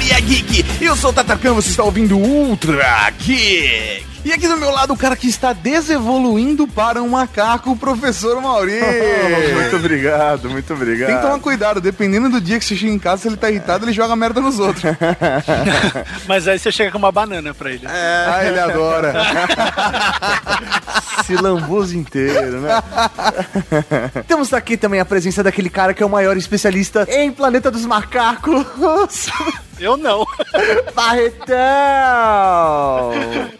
Cavalaria Geek. Eu sou o Tatarkan, você está ouvindo Ultra Geek. E aqui do meu lado, o cara que está desevoluindo para um macaco, o professor Mauri. muito obrigado, muito obrigado. Tem que tomar cuidado, dependendo do dia que você chega em casa, se ele tá irritado, ele joga merda nos outros. Mas aí você chega com uma banana pra ele. É, ah, ele adora. Se lambuza inteiro, né? Temos aqui também a presença daquele cara que é o maior especialista em Planeta dos Macacos. Eu não. Barretão!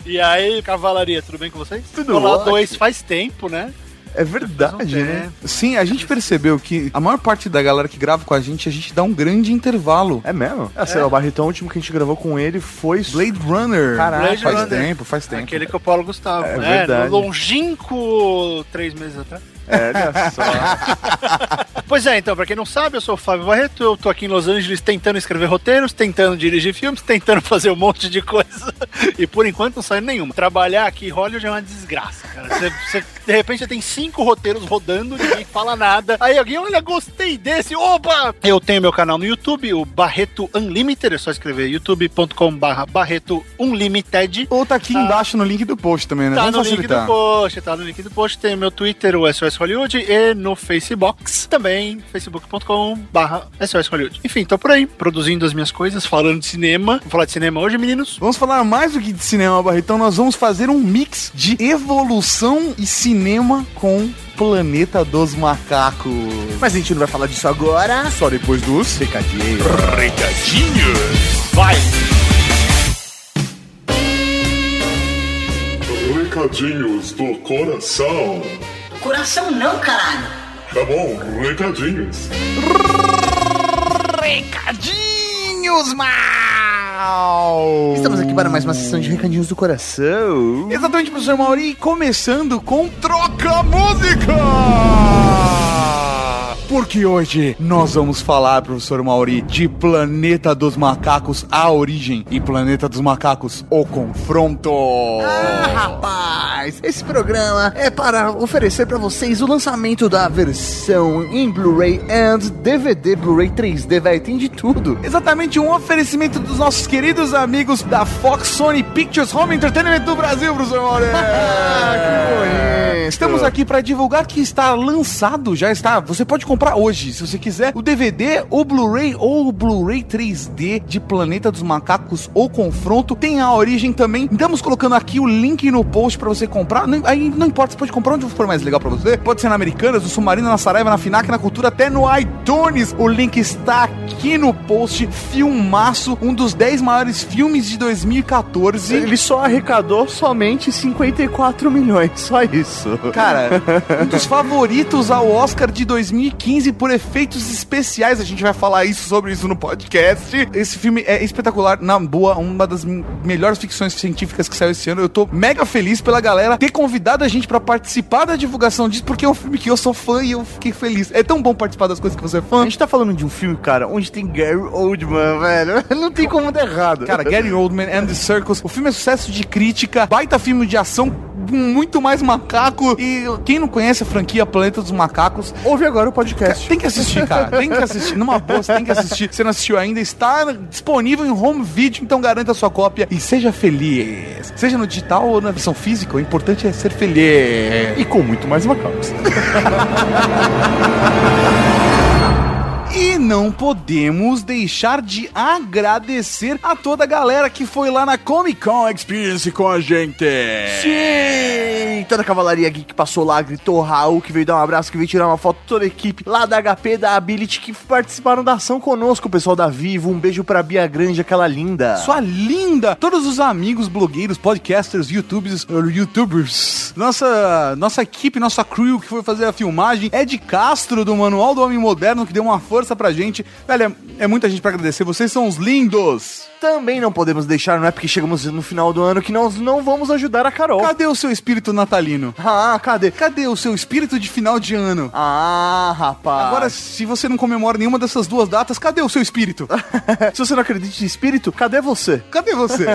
E aí, cavalaria, tudo bem com vocês? Tudo Olá, ótimo. dois faz tempo, né? É verdade, um né? Sim, a gente percebeu que a maior parte da galera que grava com a gente, a gente dá um grande intervalo. É mesmo? É, sei lá, o Barretão, o último que a gente gravou com ele foi Blade Runner. Caraca. Blade faz Runner. tempo, faz tempo. Aquele que o Paulo Gustavo. É né? verdade. No longínquo três meses atrás. É, olha só. Pois é, então, pra quem não sabe, eu sou o Fábio Barreto, eu tô aqui em Los Angeles tentando escrever roteiros, tentando dirigir filmes, tentando fazer um monte de coisa. E por enquanto não saiu nenhuma. Trabalhar aqui em Hollywood é uma desgraça, cara. Você, você, de repente você tem cinco roteiros rodando, ninguém fala nada. Aí alguém, olha, gostei desse, opa! Eu tenho meu canal no YouTube, o Barreto Unlimited, é só escrever youtube.com barra Barreto Unlimited. Ou tá aqui Tá. embaixo no link do post também, né? Tá Vamos no link facilitar. do post, tá no link do post. Tem meu Twitter, o SOS Hollywood, e no Facebook também, facebook.com barra SOS Hollywood. Enfim, tô por aí, produzindo as minhas coisas, falando de cinema. Vamos falar de cinema hoje, meninos? Vamos falar mais do que de cinema, Barretão. Nós vamos fazer um mix de evolução e cinema com Planeta dos Macacos. Mas a gente não vai falar disso agora. Só depois dos Recadinho. recadinhos. Vai! Recadinhos do coração. Coração não, caralho. Tá bom, recadinhos. Recadinhos, mal! Estamos aqui para mais uma sessão de recadinhos do coração. Exatamente, professor Mauri, começando com Troca Música! Porque hoje nós vamos falar, professor Mauri, de Planeta dos Macacos, a origem, e Planeta dos Macacos, o confronto. Ah, rapaz, esse programa é para oferecer para vocês o lançamento da versão em Blu-ray and DVD Blu-ray 3D, velho, tem de tudo. Exatamente um oferecimento dos nossos queridos amigos da Fox Sony Pictures Home Entertainment do Brasil, professor Mauri. Estamos aqui para divulgar que está lançado, já está. Você pode comprar hoje, se você quiser, o DVD, o Blu-ray ou o Blu-ray 3D de Planeta dos Macacos ou Confronto. Tem a origem também. Estamos colocando aqui o link no post para você comprar. Não- aí não importa, você pode comprar onde for mais legal para você. Pode ser na Americanas, no Submarino, na Saraiva, na Finac, na Cultura, até no iTunes. O link está aqui no post. Filmaço, um dos 10 maiores filmes de 2014. Ele só arrecadou somente 54 milhões, só isso. Cara, um dos favoritos ao Oscar de 2015 por efeitos especiais. A gente vai falar isso sobre isso no podcast. Esse filme é espetacular, na boa, uma das melhores ficções científicas que saiu esse ano. Eu tô mega feliz pela galera ter convidado a gente pra participar da divulgação disso, porque é um filme que eu sou fã e eu fiquei feliz. É tão bom participar das coisas que você é A fã. gente tá falando de um filme, cara, onde tem Gary Oldman, velho. Não tem como dar errado. Cara, Gary Oldman and the Circus. O filme é sucesso de crítica, baita filme de ação, muito mais macaco. E quem não conhece a franquia Planeta dos Macacos, ouve agora o podcast. Tem que assistir, cara. Tem que assistir. Numa boa, você tem que assistir. Se não assistiu ainda, está disponível em home video, então garanta a sua cópia e seja feliz. Seja no digital ou na versão física, o importante é ser feliz. E com muito mais macacos. E não podemos deixar de agradecer a toda a galera que foi lá na Comic Con Experience com a gente. Sim! Toda a cavalaria geek que passou lá, gritou Raul, que veio dar um abraço, que veio tirar uma foto, toda a equipe lá da HP, da Ability, que participaram da ação conosco, o pessoal da Vivo. Um beijo pra Bia Grande, aquela linda. Sua linda! Todos os amigos, blogueiros, podcasters, youtubers, uh, youtubers. Nossa, nossa equipe, nossa crew que foi fazer a filmagem. Ed Castro, do Manual do Homem Moderno, que deu uma força pra gente. Velho, é, é muita gente pra agradecer. Vocês são os lindos! Também não podemos deixar, não é porque chegamos no final do ano que nós não vamos ajudar a Carol. Cadê o seu espírito natalino? Ah, cadê? Cadê o seu espírito de final de ano? Ah, rapaz. Agora, se você não comemora nenhuma dessas duas datas, cadê o seu espírito? se você não acredita em espírito, cadê você? Cadê você?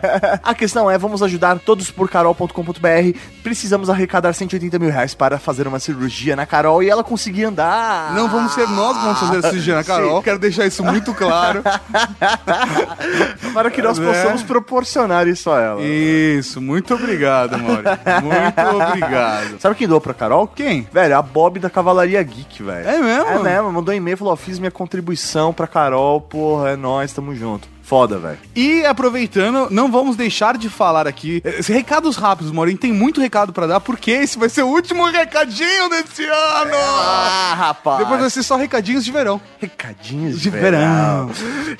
A questão é, vamos ajudar todos por carol.com.br. Precisamos arrecadar 180 mil reais para fazer uma cirurgia na Carol e ela conseguir andar. Não vamos ser nós que vamos fazer a cirurgia homenagem à Carol. Quero deixar isso muito claro. Para que nós É. possamos proporcionar isso a ela. Isso, muito obrigado, Mauri. Muito obrigado. Sabe quem doou pra Carol? Quem? Velho, a Bob da Cavalaria Geek, velho. É mesmo? É mesmo, mandou um e-mail, falou, ó, fiz minha contribuição pra Carol, porra, é nóis, tamo junto. Foda, velho. E aproveitando, não vamos deixar de falar aqui. eh, Recados rápidos, Maurinho. Tem muito recado pra dar, porque esse vai ser o último recadinho desse ano. Ah, rapaz. Depois vai ser só recadinhos de verão. Recadinhos De verão.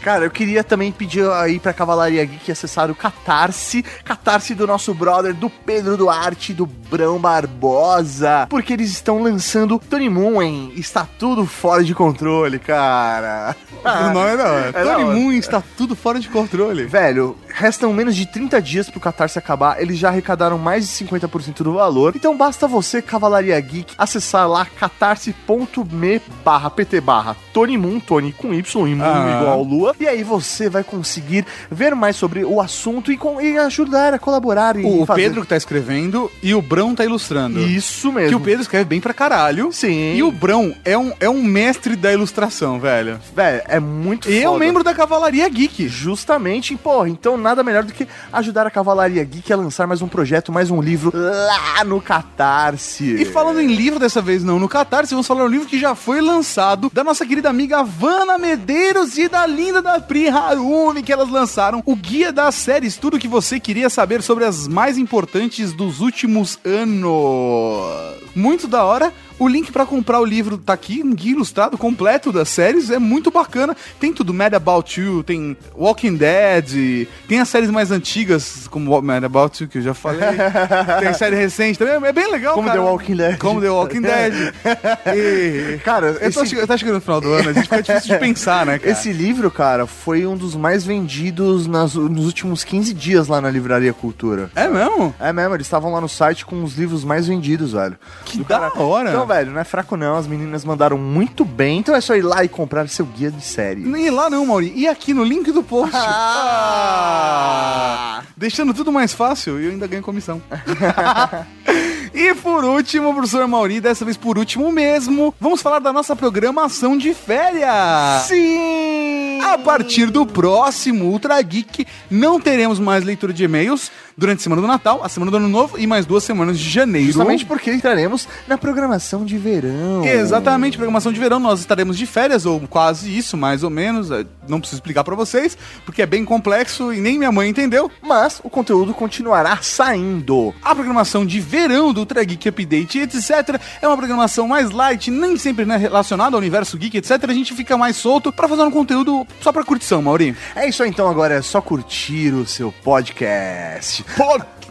Cara, eu queria também pedir aí pra Cavalaria Geek acessar o Catarse, Catarse do nosso brother, do Pedro Duarte, do Brão Barbosa, porque eles estão lançando Tony Moon em Está Tudo Fora de Controle, cara. o nome é hora. É Tony. Moon está tudo fora de controle. Velho, restam menos de 30 dias pro Catarse acabar, eles já arrecadaram mais de 50% do valor, então basta você, Cavalaria Geek, acessar lá catarse.me barra pt barra Tony Moon, Tony com Y e Moon Ah. igual Lua, e aí você vai conseguir ver mais sobre o assunto e, com, e ajudar a colaborar e O fazer- Pedro que tá escrevendo e o Brão tá ilustrando. Isso mesmo. Que o Pedro escreve bem pra caralho. Sim. E o Brão é um, é um mestre da ilustração, velho. Velho, é muito E é um foda. membro da Cavalaria Geek. Justamente, porra, então nada melhor do que ajudar a Cavalaria Geek a lançar mais um projeto, mais um livro lá no Catarse. E falando em livro dessa vez não no Catarse, vamos falar um livro que já foi lançado da nossa querida amiga Vanna Medeiros e da linda da Pri Harumi, que elas lançaram o guia das séries, tudo que você queria saber sobre as mais importantes dos últimos anos. Muito da hora. O link pra comprar o livro tá aqui, um guia ilustrado completo das séries, é muito bacana. Tem tudo, Mad About You, tem Walking Dead, tem as séries mais antigas, como Mad About You, que eu já falei. tem série recente também, é bem legal, Como cara. The Walking Dead. Como The Walking Dead. E- Cara, eu tô, esse- tá chegando no final do ano, a gente fica difícil de pensar, né, cara? Esse livro, cara, foi um dos mais vendidos nas- nos últimos 15 dias lá na Livraria Cultura. É mesmo? É mesmo, eles estavam lá no site com os livros mais vendidos, velho. Que Do da hora. Então, velho, não é fraco não, as meninas mandaram muito bem, então é só ir lá e comprar seu guia de série. Nem ir lá não, Mauri. E aqui no link do post. Ah! deixando tudo mais fácil e eu ainda ganho comissão. e por último, professor Mauri, dessa vez por último mesmo, vamos falar da nossa programação de férias. Sim! A partir do próximo Ultra Geek, não teremos mais leitura de e-mails durante a semana do Natal, a semana do Ano Novo e mais duas semanas de janeiro. Justamente porque entraremos na programação de verão. Exatamente, programação de verão. Nós estaremos de férias, ou quase isso, mais ou menos. eh, Não preciso explicar pra vocês, porque é bem complexo e nem minha mãe entendeu. Mas o conteúdo continuará saindo. A programação de verão do Ultra Geek Update, etc., é uma programação mais light, nem sempre né, relacionada ao universo geek, etc. A gente fica mais solto pra fazer um conteúdo só pra curtição, Mauri. É isso aí, então agora é só curtir o seu podcast.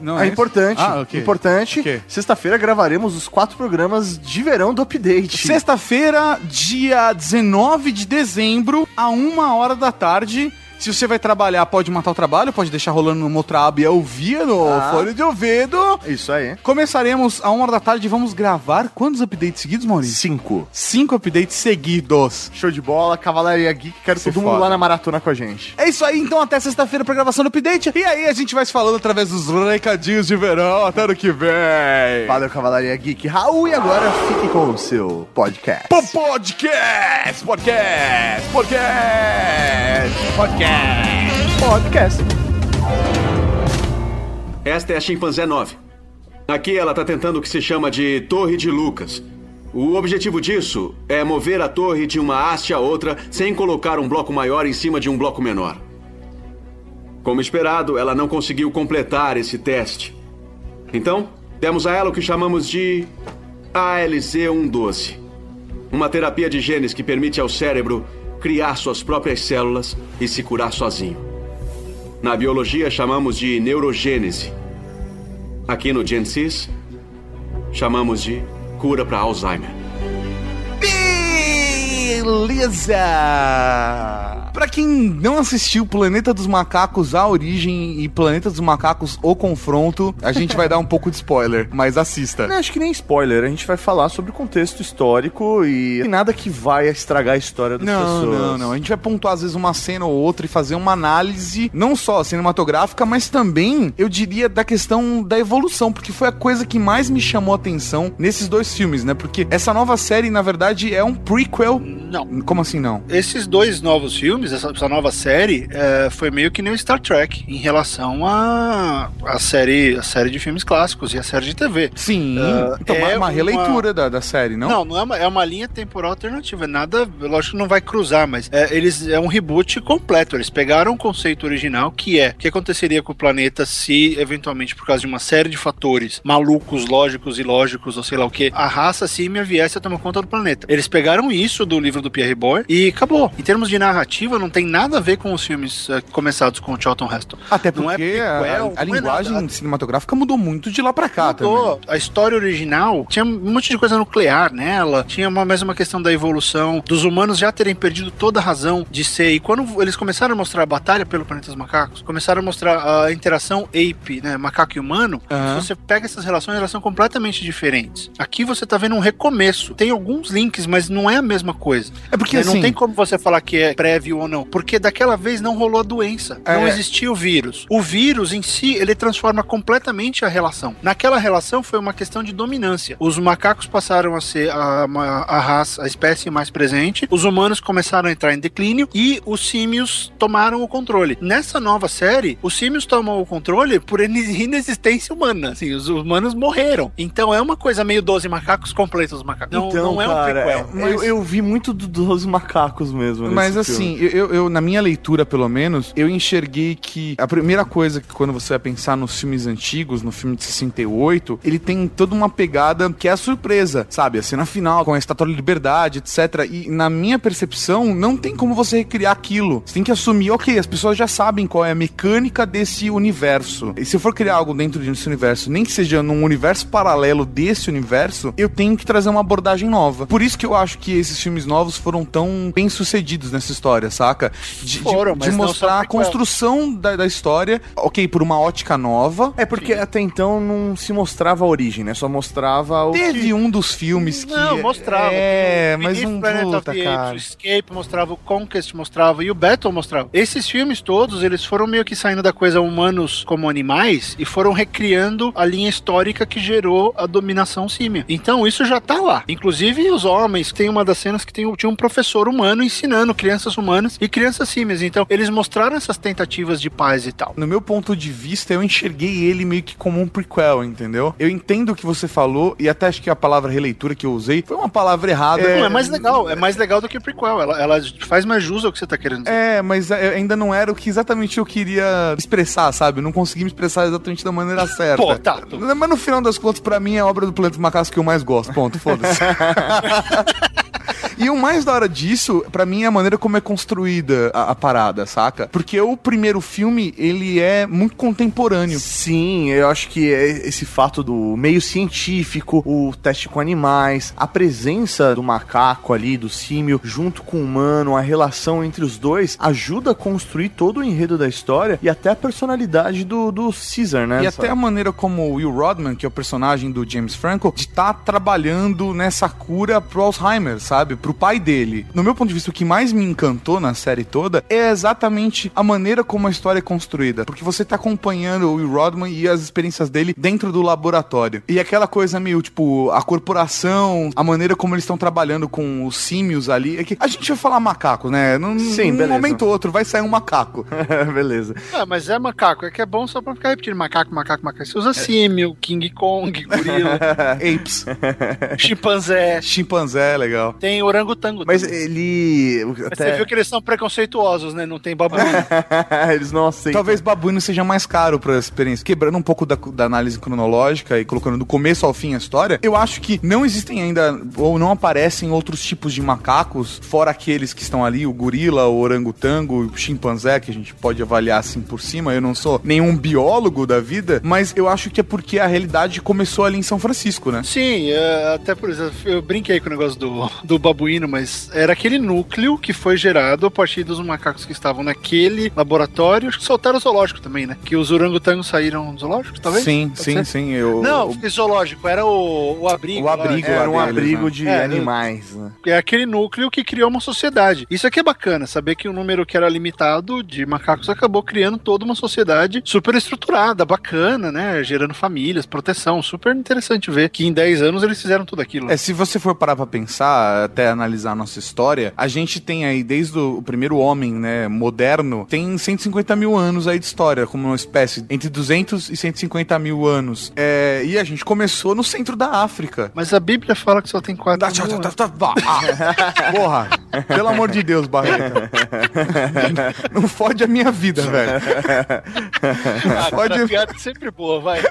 Não é, isso? importante, Ah, ok. importante. O quê? Sexta-feira gravaremos os quatro programas de verão do Update. Sexta-feira, dia 19 de dezembro, a uma hora da tarde. Se você vai trabalhar, pode matar o trabalho, pode deixar rolando numa outra aba e ouvir no Ah. fone de ouvido. Isso aí. Começaremos a uma hora da tarde e vamos gravar quantos updates seguidos, Maurício? Cinco. Cinco updates seguidos. Show de bola, Cavalaria Geek, quero Isso todo é mundo foda. lá na maratona com a gente. É isso aí, então até sexta-feira pra gravação do update. E aí a gente vai se falando através dos recadinhos de verão. Até ano que vem. Valeu, Cavalaria Geek. Raul, e agora fique com o seu podcast. Po- Podcast! Podcast! Podcast! Podcast! Podcast. Esta é a chimpanzé 9. Aqui ela está tentando o que se chama de Torre de Lucas. O objetivo disso é mover a torre de uma haste a outra sem colocar um bloco maior em cima de um bloco menor. Como esperado, ela não conseguiu completar esse teste. Então, demos a ela o que chamamos de ALZ-112. Uma terapia de genes que permite ao cérebro criar suas próprias células e se curar sozinho. Na biologia chamamos de neurogênese. Aqui no Gensis, chamamos de cura para Alzheimer. Beleza! Pra quem não assistiu Planeta dos Macacos, A Origem e Planeta dos Macacos, O Confronto, a gente vai dar um pouco de spoiler, mas assista. Não, acho que nem spoiler, a gente vai falar sobre o contexto histórico e nada que vai estragar a história das Não, pessoas. não, não. A gente vai pontuar às vezes uma cena ou outra e fazer uma análise, não só cinematográfica, mas também, eu diria, da questão da evolução, porque foi a coisa que mais me chamou a atenção nesses dois filmes, né? Porque essa nova série, na verdade, é um prequel. Não. Como assim não? Esses dois novos filmes, essa, essa nova série, é, foi meio que nem o Star Trek em relação à a, série, a série de filmes clássicos e a série de TV. Sim. Ah, então, é uma, uma releitura da, da série, não? Não, não é uma, é uma linha temporal alternativa. é Nada, lógico que não vai cruzar, mas é, eles é um reboot completo. Eles pegaram o conceito original, que é o que aconteceria com o planeta se, eventualmente, por causa de uma série de fatores malucos, lógicos, ilógicos, ou sei lá o que, a raça símia viesse a tomar conta do planeta. Eles pegaram isso do livro do Pierre Boy e acabou. Em termos de narrativa, não tem nada a ver com os filmes eh, começados com o Charlton Heston. Até Não é porque a- prequel, a, a é linguagem nada. cinematográfica mudou muito de lá pra cá também. Mudou. A história original tinha um monte de coisa nuclear nela, tinha uma mesma questão da evolução, dos humanos já terem perdido toda a razão de ser. E quando eles começaram a mostrar a batalha pelo planeta dos macacos, começaram a mostrar a interação ape, né, macaco e humano, se você pega essas relações, elas são completamente diferentes. Aqui você tá vendo um recomeço. Tem alguns links, mas não é a mesma coisa. É porque Né, assim. Não tem como você falar que é prévio ou não, porque daquela vez não rolou a doença, não É. existia o vírus. O vírus em si, ele transforma completamente a relação. Naquela relação foi uma questão de dominância. Os macacos passaram a ser a, a, a raça, a espécie mais presente, os humanos começaram a entrar em declínio e os símios tomaram o controle. Nessa nova série, os símios tomam o controle por ine- inexistência humana. Assim, os humanos morreram. Então é uma coisa meio 12 macacos completos macacos. Não, então, não é um cara, prequel. mas- eu, eu vi muito do- dos macacos mesmo. Mas filme. assim, eu, eu- na minha leitura, pelo menos, eu enxerguei que a primeira coisa que quando você vai pensar nos filmes antigos, no filme de 68, ele tem toda uma pegada que é a surpresa, sabe? A cena final, com a estátua da liberdade, etc. E na minha percepção, não tem como você recriar aquilo. Você tem que assumir, ok, as pessoas já sabem qual é a mecânica desse universo. E se eu for criar algo dentro desse universo, nem que seja num universo paralelo desse universo, eu tenho que trazer uma abordagem nova. Por isso que eu acho que esses filmes novos foram tão bem sucedidos nessa história, saca? De, de- Foram, de não mostrar a construção da, da história, ok, por uma ótica nova. É porque até então não se mostrava a origem, né? Só mostrava o. Teve que... um dos filmes que. Não, mostrava. É, O mas Beneath não Planet of puta, the Apes, cara. O Escape mostrava, o Conquest mostrava e o Battle mostrava. Esses filmes todos, eles foram meio que saindo da coisa humanos como animais e foram recriando a linha histórica que gerou a dominação símia. Então isso já tá lá. Inclusive os homens, tem uma das cenas que tem, tinha um professor humano ensinando crianças humanas e crianças símias. Então eles mostraram essas tentativas de paz e tal. No meu ponto de vista, eu enxerguei ele meio que como um prequel, entendeu? Eu entendo o que você falou, e até acho que a palavra releitura que eu usei foi uma palavra errada. Não, é mais legal, é mais legal do que prequel. Ela, ela faz mais jus ao que você tá querendo dizer. É, mas é, ainda não era o que exatamente eu queria expressar, sabe? Eu não consegui me expressar exatamente da maneira certa. Pô, tá. Mas no final das contas, pra mim, é a obra do Planeta Macacos que eu mais gosto. Ponto, foda-se. E o mais da hora disso, pra mim, é a maneira como é construída a, a parada, saca? Porque o primeiro filme, ele é muito contemporâneo. Sim, eu acho que é esse fato do meio científico, o teste com animais, a presença do macaco ali, do símio, junto com o humano, a relação entre os dois, ajuda a construir todo o enredo da história e até a personalidade do, do Caesar, né? E até a maneira como o Will Rodman, que é o personagem do James Franco, de tá trabalhando nessa cura pro Alzheimer, sabe? Pro pai dele. No meu ponto de vista, o que mais me encantou na série toda é exatamente a maneira como a história é construída. Porque você tá acompanhando o Will Rodman e as experiências dele dentro do laboratório. E aquela coisa meio, tipo, a corporação, a maneira como eles estão trabalhando com os símios ali. É que a gente vai falar macaco, né? Num, Sim, num momento ou outro vai sair um macaco. Beleza. Ah, mas é macaco, é que é bom só pra ficar repetindo macaco, macaco, macaco. Você usa símio, King Kong, gorila, Apes. chimpanzé, Chimpanzé, legal. tem orangotango. Mas também. ele. Mas Até... você viu que eles são preconceituosos, né? Não tem babuíno. Eles não aceitam. Talvez babuíno seja mais caro pra experiência. Quebrando um pouco da, da análise cronológica e colocando do começo ao fim a história, eu acho que não existem ainda, ou não aparecem outros tipos de macacos, fora aqueles que estão ali, o gorila, o orangotango, o chimpanzé, que a gente pode avaliar assim por cima. Eu não sou nenhum biólogo da vida, mas eu acho que é porque a realidade começou ali em São Francisco, né? Sim, é, até por exemplo, eu brinquei com o negócio do, do babuíno mas era aquele núcleo que foi gerado a partir dos macacos que estavam naquele laboratório. Acho que soltaram o zoológico também, né? Que os orangotangos saíram do zoológico, talvez? Sim, Pode sim, ser? sim. Eu, Não, o- zoológico, era o, o abrigo. O abrigo lá Era um deles, abrigo né? de É, animais, né? é aquele núcleo que criou uma sociedade. Isso aqui é bacana, saber que o número que era limitado de macacos acabou criando toda uma sociedade super estruturada, bacana, né? Gerando famílias, proteção. Super interessante ver que em 10 anos eles fizeram tudo aquilo. É, se você for parar pra pensar, até analisar a nossa história, a gente tem aí, desde o, o primeiro homem, né, moderno, tem 150 mil anos aí de história, como uma espécie, entre 200 e 150 mil anos. É, e a gente começou no centro da África. Mas a Bíblia fala que só tem 4 Tá, tá, tá, tá, tá, ah, porra, pelo amor de Deus, Barreto. Não fode a minha vida, velho. Ah, Pode- Pode... piada é sempre boa, vai.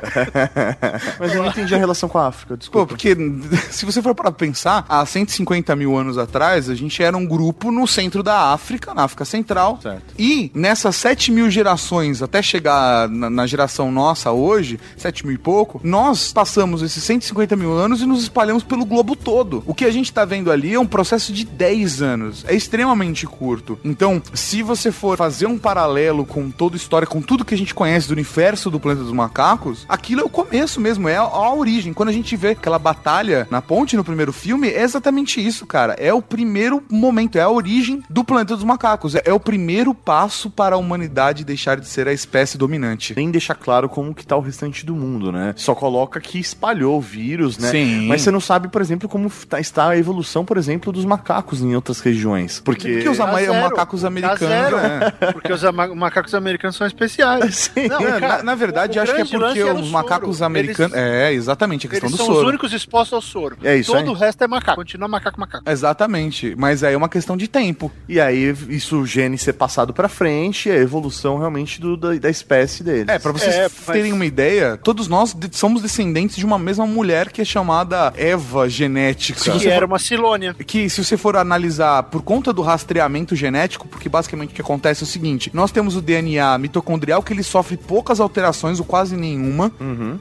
Mas eu não entendi a relação com a África, Pô, desculpa. porque se você for para pensar, há 150 mil anos atrás, a gente era um grupo no centro da África, na África Central. Certo. E nessas 7 mil gerações, até chegar na, na geração nossa hoje, 7 mil e pouco, nós passamos esses 150 mil anos e nos espalhamos pelo globo todo. O que a gente tá vendo ali é um processo de 10 anos. É extremamente curto. Então, se você for fazer um paralelo com toda a história, com tudo que a gente conhece do universo do Planeta dos Macacos, aquilo é o começo mesmo, é a, a origem. Quando a gente vê aquela batalha na ponte no primeiro filme, é exatamente isso, cara. É o primeiro momento, é a origem do Planeta dos Macacos. É, é o primeiro passo para a humanidade deixar de ser a espécie dominante. Nem deixa claro como que tá o restante do mundo, né? Só coloca que espalhou o vírus, né? Sim. Mas você não sabe, por exemplo, como tá- está a evolução, por exemplo, dos macacos em outras regiões. Porque... Porque os ama- macacos americanos. né? Porque os ama- macacos americanos são especiais. Sim. Não, É, cara, na, na verdade, o acho que é porque os soro. macacos americanos. Eles- É, exatamente, a questão Eles do são os soro. únicos expostos ao soro. É isso Todo aí. o resto é macaco. Continua macaco, macaco. Exatamente, mas aí é uma questão de tempo. E aí, isso o gene ser passado pra frente, é a evolução realmente do, da, da espécie deles. É, pra vocês É, mas- terem uma ideia, todos nós de- somos descendentes de uma mesma mulher que é chamada Eva genética. Que era for- uma Silônia. que se você for analisar por conta do rastreamento genético, porque basicamente o que acontece é o seguinte: nós temos o DNA mitocondrial que ele sofre poucas alterações ou quase nenhuma,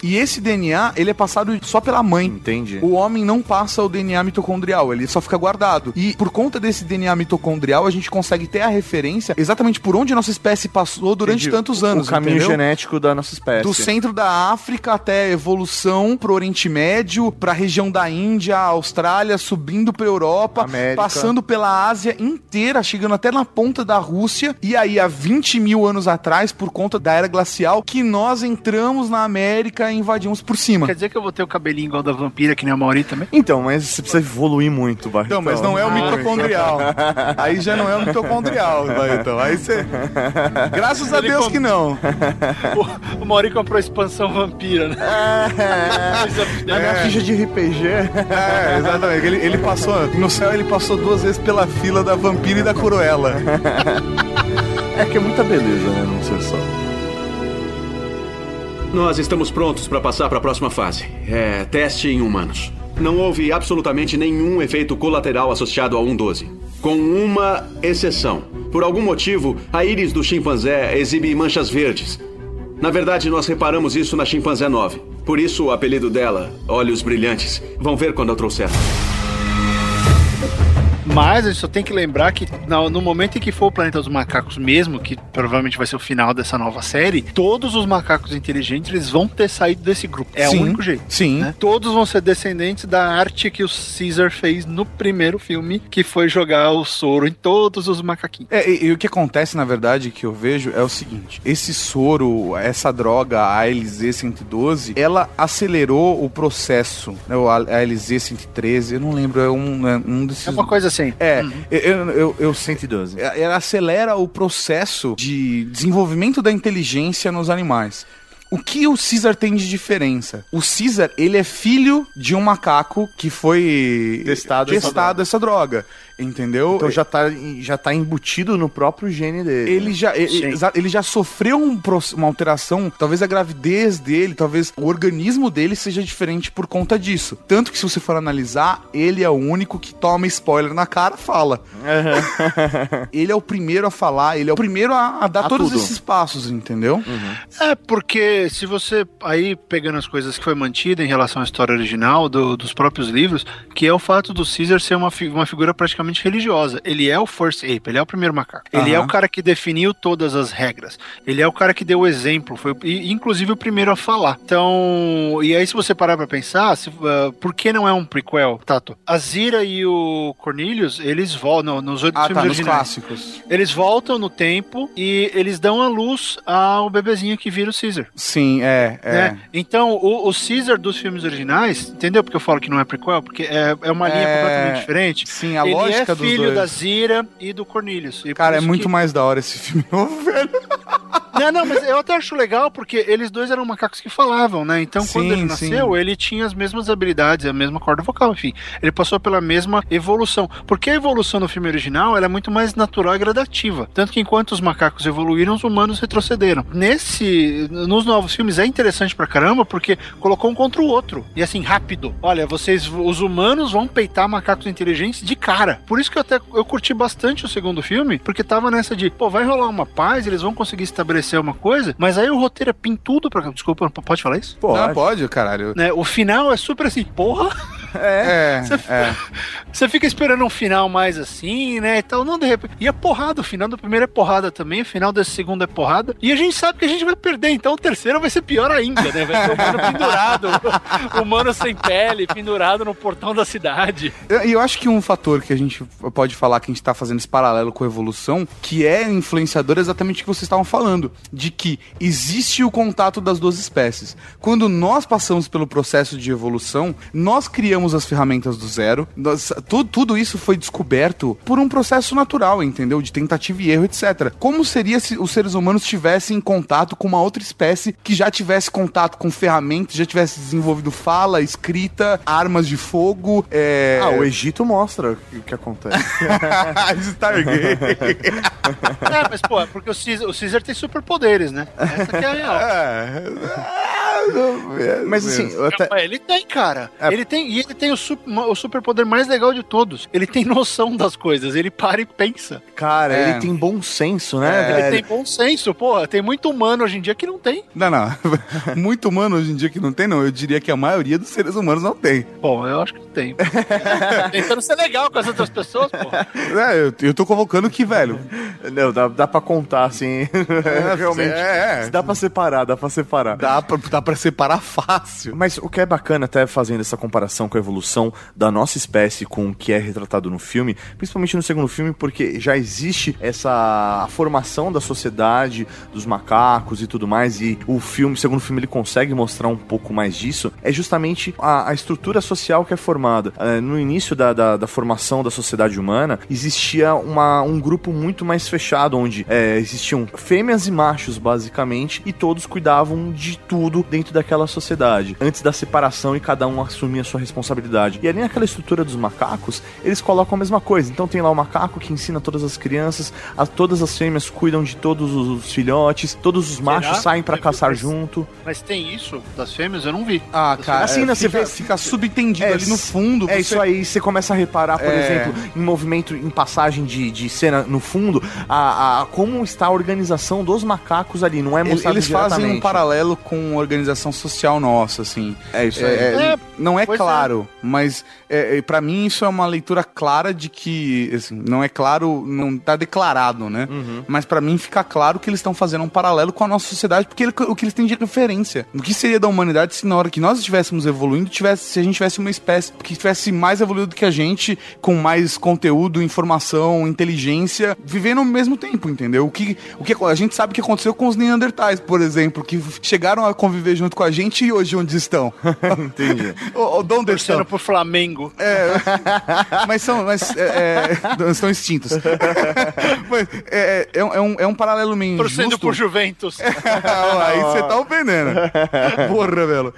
e esse DNA ele é passado só pela mãe. Entendi. O homem não passa o DNA mitocondrial, ele só fica guardado. E por conta desse DNA mitocondrial, a gente consegue ter a referência exatamente por onde a nossa espécie passou durante Entendi. tantos anos. O caminho entendeu? genético da nossa espécie. Do centro da África até a evolução pro Oriente Médio, pra região da Índia, Austrália, subindo pra Europa, América. passando pela Ásia inteira, chegando até na ponta da Rússia. E aí, há 20 mil anos atrás, por conta da era glacial, que nós entramos na América e invadimos por cima. Quer dizer que eu vou ter o cabelinho igual da vampira, que nem a Mauri também? Então, mas você precisa evoluir muito, Barretão. Então, mas não é o mitocondrial. Aí já não é o mitocondrial, vai, então. Aí você. Graças a Ele Deus com- que não. O, o Mauri comprou a expansão vampira, né? Na minha ficha de RPG. É, exatamente. Ele, ele passou. No céu ele passou duas vezes pela fila da vampira e da cruela. É que é muita beleza, né? Não ser só. Nós estamos prontos para passar para a próxima fase. É teste em humanos. Não houve absolutamente nenhum efeito colateral associado ao 112. Com uma exceção. Por algum motivo, a íris do chimpanzé exibe manchas verdes. Na verdade, nós reparamos isso na chimpanzé 9. Por isso o apelido dela, Olhos Brilhantes. Vão ver quando eu trouxer. Mas a gente só tem que lembrar que no, momento em que for o Planeta dos Macacos mesmo, que provavelmente vai ser o final dessa nova série, todos os macacos inteligentes eles vão ter saído desse grupo. É Sim, o único jeito. sim. né? Todos vão ser descendentes da arte que o Caesar fez no primeiro filme, que foi jogar o soro em todos os macaquinhos. É, e, e o que acontece, na verdade, que eu vejo é o seguinte: esse soro, essa droga, a ALZ 112, ela acelerou o processo, né, A- ALZ 113, eu não lembro, é um, é um desses. É uma coisa assim. É, eu, eu, eu, 112. ela acelera o processo de desenvolvimento da inteligência nos animais. O que o Caesar tem de diferença? O Caesar, ele é filho de um macaco que foi Testado essa testado essa droga. Entendeu? Então já tá, já tá embutido no próprio gene dele. Ele já, ele, Sim. exa- ele já sofreu um uma alteração, talvez a gravidez dele, talvez o organismo dele seja diferente por conta disso. Tanto que se você for analisar, ele é o único que toma spoiler na cara fala. ele é o primeiro a falar, ele é o primeiro a, a dar A todos tudo. esses passos, entendeu? É, porque se você aí pegando as coisas que foi mantida em relação à história original do- dos próprios livros, que é o fato do Caesar ser uma, fi- uma figura praticamente religiosa. Ele é o First Ape, ele é o primeiro macaco. Ele é o cara que definiu todas as regras. Ele é o cara que deu o exemplo, foi inclusive o primeiro a falar. Então, e aí se você parar pra pensar, se, ah, por que não é um prequel, Tato? A Zira e o Cornelius, eles voltam nos oito Ah, filmes tá, nos clássicos. Eles voltam no tempo e eles dão a luz ao bebezinho que vira o Caesar. Sim, é, é. né? Então, o, o Caesar dos filmes originais, entendeu porque eu falo que não é prequel? Porque é, é uma linha É, completamente diferente. Sim, a Ele lógica é dos filho dois. da Zira e do Cornelius. E Cara, é muito que- mais da hora esse filme novo, velho. Não, não, mas eu até acho legal porque eles dois eram macacos que falavam, né? Então, quando Sim, ele nasceu, sim. ele tinha as mesmas habilidades, a mesma corda vocal, enfim. Ele passou pela mesma evolução. Porque a evolução no filme original ela é muito mais natural e gradativa. Tanto que enquanto os macacos evoluíram, os humanos retrocederam. Nesse. Nos novos filmes é interessante pra caramba porque colocou um contra o outro. E assim, rápido. Olha, vocês. Os humanos vão peitar macacos inteligentes de cara. Por isso que eu até eu curti bastante o segundo filme, porque tava nessa de, pô, vai rolar uma paz, eles vão conseguir estabelecer uma coisa, mas aí o roteiro é pintudo pra. Desculpa, pode falar isso? Pô, Não, pode, caralho. Né, o final é super assim, porra, É, é. você fica esperando um final mais assim, né? E tal, não de repente. E é porrada, o final do primeiro é porrada também, o final desse segundo é porrada. E a gente sabe que a gente vai perder, então o terceiro vai ser pior ainda, né? Vai ser o humano pendurado, o humano sem pele, pendurado no portão da cidade. E eu acho que um fator que a gente pode falar que a gente tá fazendo esse paralelo com a evolução, que é influenciador é exatamente o que vocês estavam falando, de que existe o contato das duas espécies. Quando nós passamos pelo processo de evolução, nós criamos as ferramentas do zero, nós- tu- tudo isso foi descoberto por um processo natural, entendeu? De tentativa e erro, etc. Como seria se os seres humanos tivessem contato com uma outra espécie que já tivesse contato com ferramentas, já tivesse desenvolvido fala, escrita, armas de fogo, é... Ah, o Egito mostra o que, acontece. Stargate. É, mas pô, é porque o Caesar, o Caesar tem superpoderes, né? Essa que é a real. Mas assim, até. Ele tem, cara. É. Ele tem, e ele tem o, super, o superpoder mais legal de todos. Ele tem noção das coisas, ele para e pensa. Cara, É. ele tem bom senso, né, Ele velho? tem bom senso, porra. Tem muito humano hoje em dia que não tem. Não, não. Muito humano hoje em dia que não tem, não. Eu diria que a maioria dos seres humanos não tem. Bom, eu acho que tem. Tentando ser legal com as outras pessoas, porra. É, eu, eu tô convocando que, velho. Não, dá, dá pra contar, assim. Realmente. É, é. Dá pra separar, dá pra separar. Dá pra, dá pra separar fácil. Mas o que é bacana, até fazendo essa comparação com a evolução da nossa espécie com o que é retratado no filme, principalmente no segundo filme, porque já existe essa formação da sociedade, dos macacos e tudo mais, e o filme, segundo filme, ele consegue mostrar um pouco mais disso, é justamente a, a estrutura social que é formada. Eh, no início da, da, da formação da sociedade humana, existia uma, um grupo muito mais fechado, onde eh, existiam fêmeas e machos, basicamente, e todos cuidavam de tudo dentro daquela sociedade, antes da separação e cada um assumia a sua responsabilidade. E ali naquela estrutura dos macacos, eles colocam a mesma coisa. Então tem lá o macaco que ensina todas as crianças, a, todas as fêmeas cuidam de todos os filhotes, todos os machos saem pra Mas- caçar mas- junto. Mas tem isso das fêmeas? Eu não vi. Ah, cara, Assim, é, né, você fica, vê- fica subentendido É, ali no fundo. É você- isso aí, você começa a reparar, por É. exemplo, em movimento, em passagem de, de cena no fundo, a, a- como está a organização dos macacos ali, não é mostrado Eles fazem um paralelo com a organização social nossa, assim. É isso É, aí. é, É, não é pois claro, mas é, para mim isso é uma leitura clara de que, assim, não é claro, não tá declarado, né? Uhum. Mas pra mim fica claro que eles estão fazendo um paralelo com a nossa sociedade, porque ele- o que eles têm de referência. O que seria da humanidade se na hora que nós estivéssemos evoluindo, tivesse, se a gente tivesse uma espécie que tivesse mais evoluído que a gente, com mais conteúdo, informação, inteligência, vivendo ao mesmo tempo, entendeu? O que, o que a gente sabe que aconteceu com os Neandertais, por exemplo, que chegaram a conviver junto com a gente e hoje onde estão? Entendi. Ô, de onde Torcendo estão? pro Flamengo. É, mas são, mas é, é, estão extintos. mas é, é, é um, é um paralelo meio Torcendo injusto. por Juventus. Aí você tá ofendendo. Porra, velho.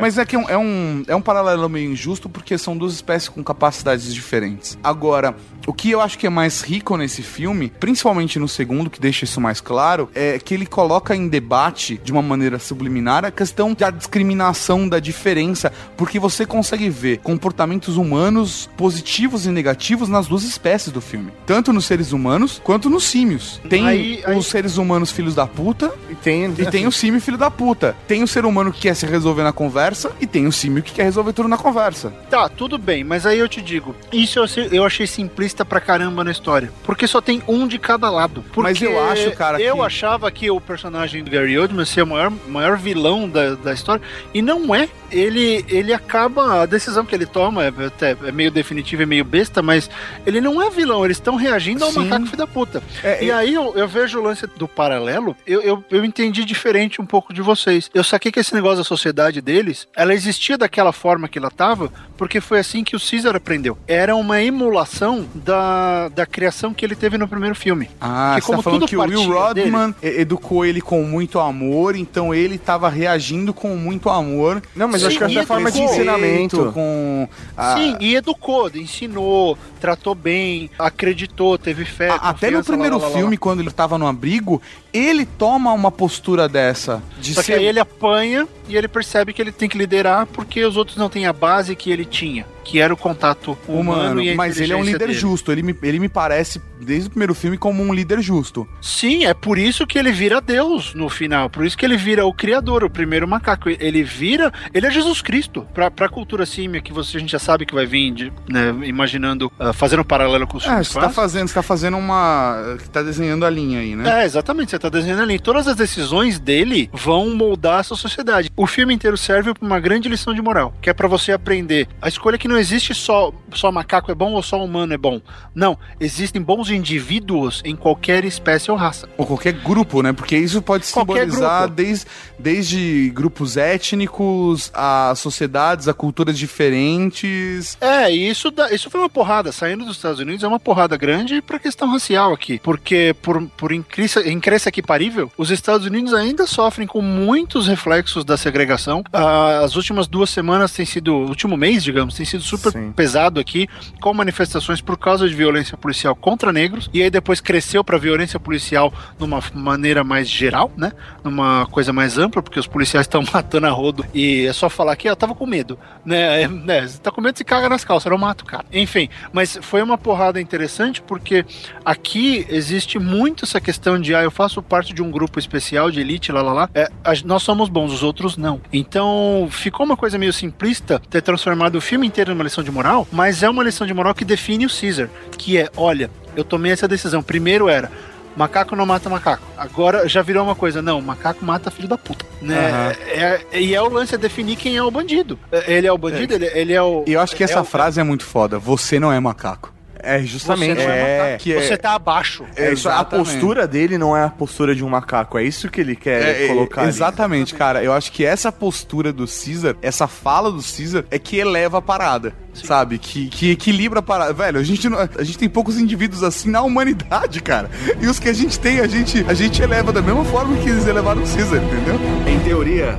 Mas é que é um, é, um, é um paralelo meio injusto porque são duas espécies com capacidades diferentes. Agora, o que eu acho que é mais rico nesse filme, principalmente no segundo, que deixa isso mais claro, é que ele coloca em debate, de uma maneira subliminar, a questão da discriminação, da diferença, porque você consegue ver comportamentos humanos positivos e negativos nas duas espécies do filme. Tanto nos seres humanos quanto nos símios. Tem Aí- aí- os seres humanos filhos da puta E tem, e tem o símio filho da puta. Tem o ser humano que quer se resolver na conversa e tem o símio que quer resolver tudo na conversa. Tá, tudo bem, mas aí eu te digo, isso eu, achei- eu achei simplista pra caramba na história. Porque só tem um de cada lado. Porque Mas eu acho, cara, Eu que- achava que o personagem do Gary Oldman ser o maior, maior vilão da, da história, e não é. Ele, ele acaba. A decisão que ele toma é, até, é meio definitiva e meio besta, mas ele não é vilão, eles estão reagindo ao Sim. macaco filho da puta. É, E aí eu, eu vejo o lance do paralelo, eu, eu, eu entendi diferente um pouco de vocês. Eu saquei que esse negócio da sociedade deles, ela existia daquela forma que ela tava, porque foi assim que o Caesar aprendeu. Era uma emulação da, da criação que ele teve no primeiro filme. Ah, Que você tá como falando tudo que o Will Rodman e- educou ele com muito amor, então ele tava reagindo com muito amor. Não, mas eu acho que Sim, essa é a forma de ensinamento. Com a- Sim, e educou, ensinou, tratou bem, acreditou, teve fé. a- até no primeiro lá, lá, lá, lá. filme, quando ele tava no abrigo, ele toma uma postura dessa. De Só que ser aí ele apanha e ele percebe que ele tem que liderar porque os outros não têm a base que ele tinha, que era o contato humano, humano, e mas ele é um líder dele. justo. Ele me, ele me parece, desde o primeiro filme, como um líder justo. Sim, é por isso que ele vira Deus no final, por isso que ele vira o criador, o primeiro macaco. Ele vira, ele é Jesus Cristo. Pra, pra cultura símia, que você, a gente já sabe que vai vir, de, né, imaginando, ah, fazendo um paralelo com os É, filmes você tá fazendo, você tá fazendo uma. tá desenhando a linha aí, né? É, exatamente, você tá desenhando ali. Todas as decisões dele vão moldar a sua sociedade. O filme inteiro serve pra uma grande lição de moral, que é pra você aprender. A escolha é que não existe só, só macaco é bom ou só humano é bom. Não, existem bons indivíduos em qualquer espécie ou raça. Ou qualquer grupo, né? Porque isso pode simbolizar grupo. desde, desde grupos étnicos a sociedades, a culturas diferentes. É, e isso, dá- isso foi uma porrada. Saindo dos Estados Unidos é uma porrada grande pra questão racial aqui. Porque, por, por incrível, incrível que parível, os Estados Unidos ainda sofrem com muitos reflexos da segregação. Ah, as últimas duas semanas tem sido, o último mês, digamos, tem sido super Sim. pesado aqui, com manifestações por causa de violência policial contra negros. E aí depois cresceu pra violência policial numa maneira mais geral, né? Numa coisa mais ampla, porque os policiais estão matando a rodo. E é só falar que eu tava com medo, né? É, né? Você tá com medo, se caga nas calças, eu não mato, cara. Enfim, mas foi uma porrada interessante porque aqui existe muito essa questão de, ah, eu faço parte de um grupo especial de elite, lá, lá, lá. É, a- nós somos bons, os outros não. Então, ficou uma coisa meio simplista ter transformado o filme inteiro numa lição de moral, mas é uma lição de moral que define o Caesar, que é, olha, eu tomei essa decisão. Primeiro era, Macaco não mata macaco. Agora já virou uma coisa, não, macaco mata filho da puta. Né? Aham. É- é- e é o lance é definir quem é o bandido. É, Ele é o bandido, ele, ele é o. E eu acho que é essa o- frase é muito foda. Você não é macaco. É, Você justamente. não é É, é- Você tá abaixo. É isso, a postura dele não é a postura de um macaco, é isso que ele quer É, é, colocar ali. exatamente, cara. Eu acho que essa postura do Caesar, essa fala do Caesar, é que eleva a parada. Sabe? Que, que equilibra a parada. Velho, a gente, não- a gente tem poucos indivíduos assim na humanidade, cara. E os que a gente tem, a gente, a gente eleva da mesma forma que eles elevaram o Caesar, entendeu? Em teoria,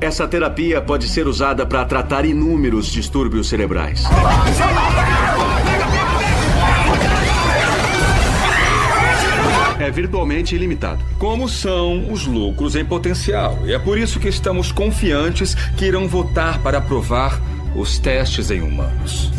essa terapia pode ser usada para tratar inúmeros distúrbios cerebrais. Virtualmente ilimitado. Como são os lucros em potencial. E é por isso que estamos confiantes que irão votar para aprovar os testes em humanos.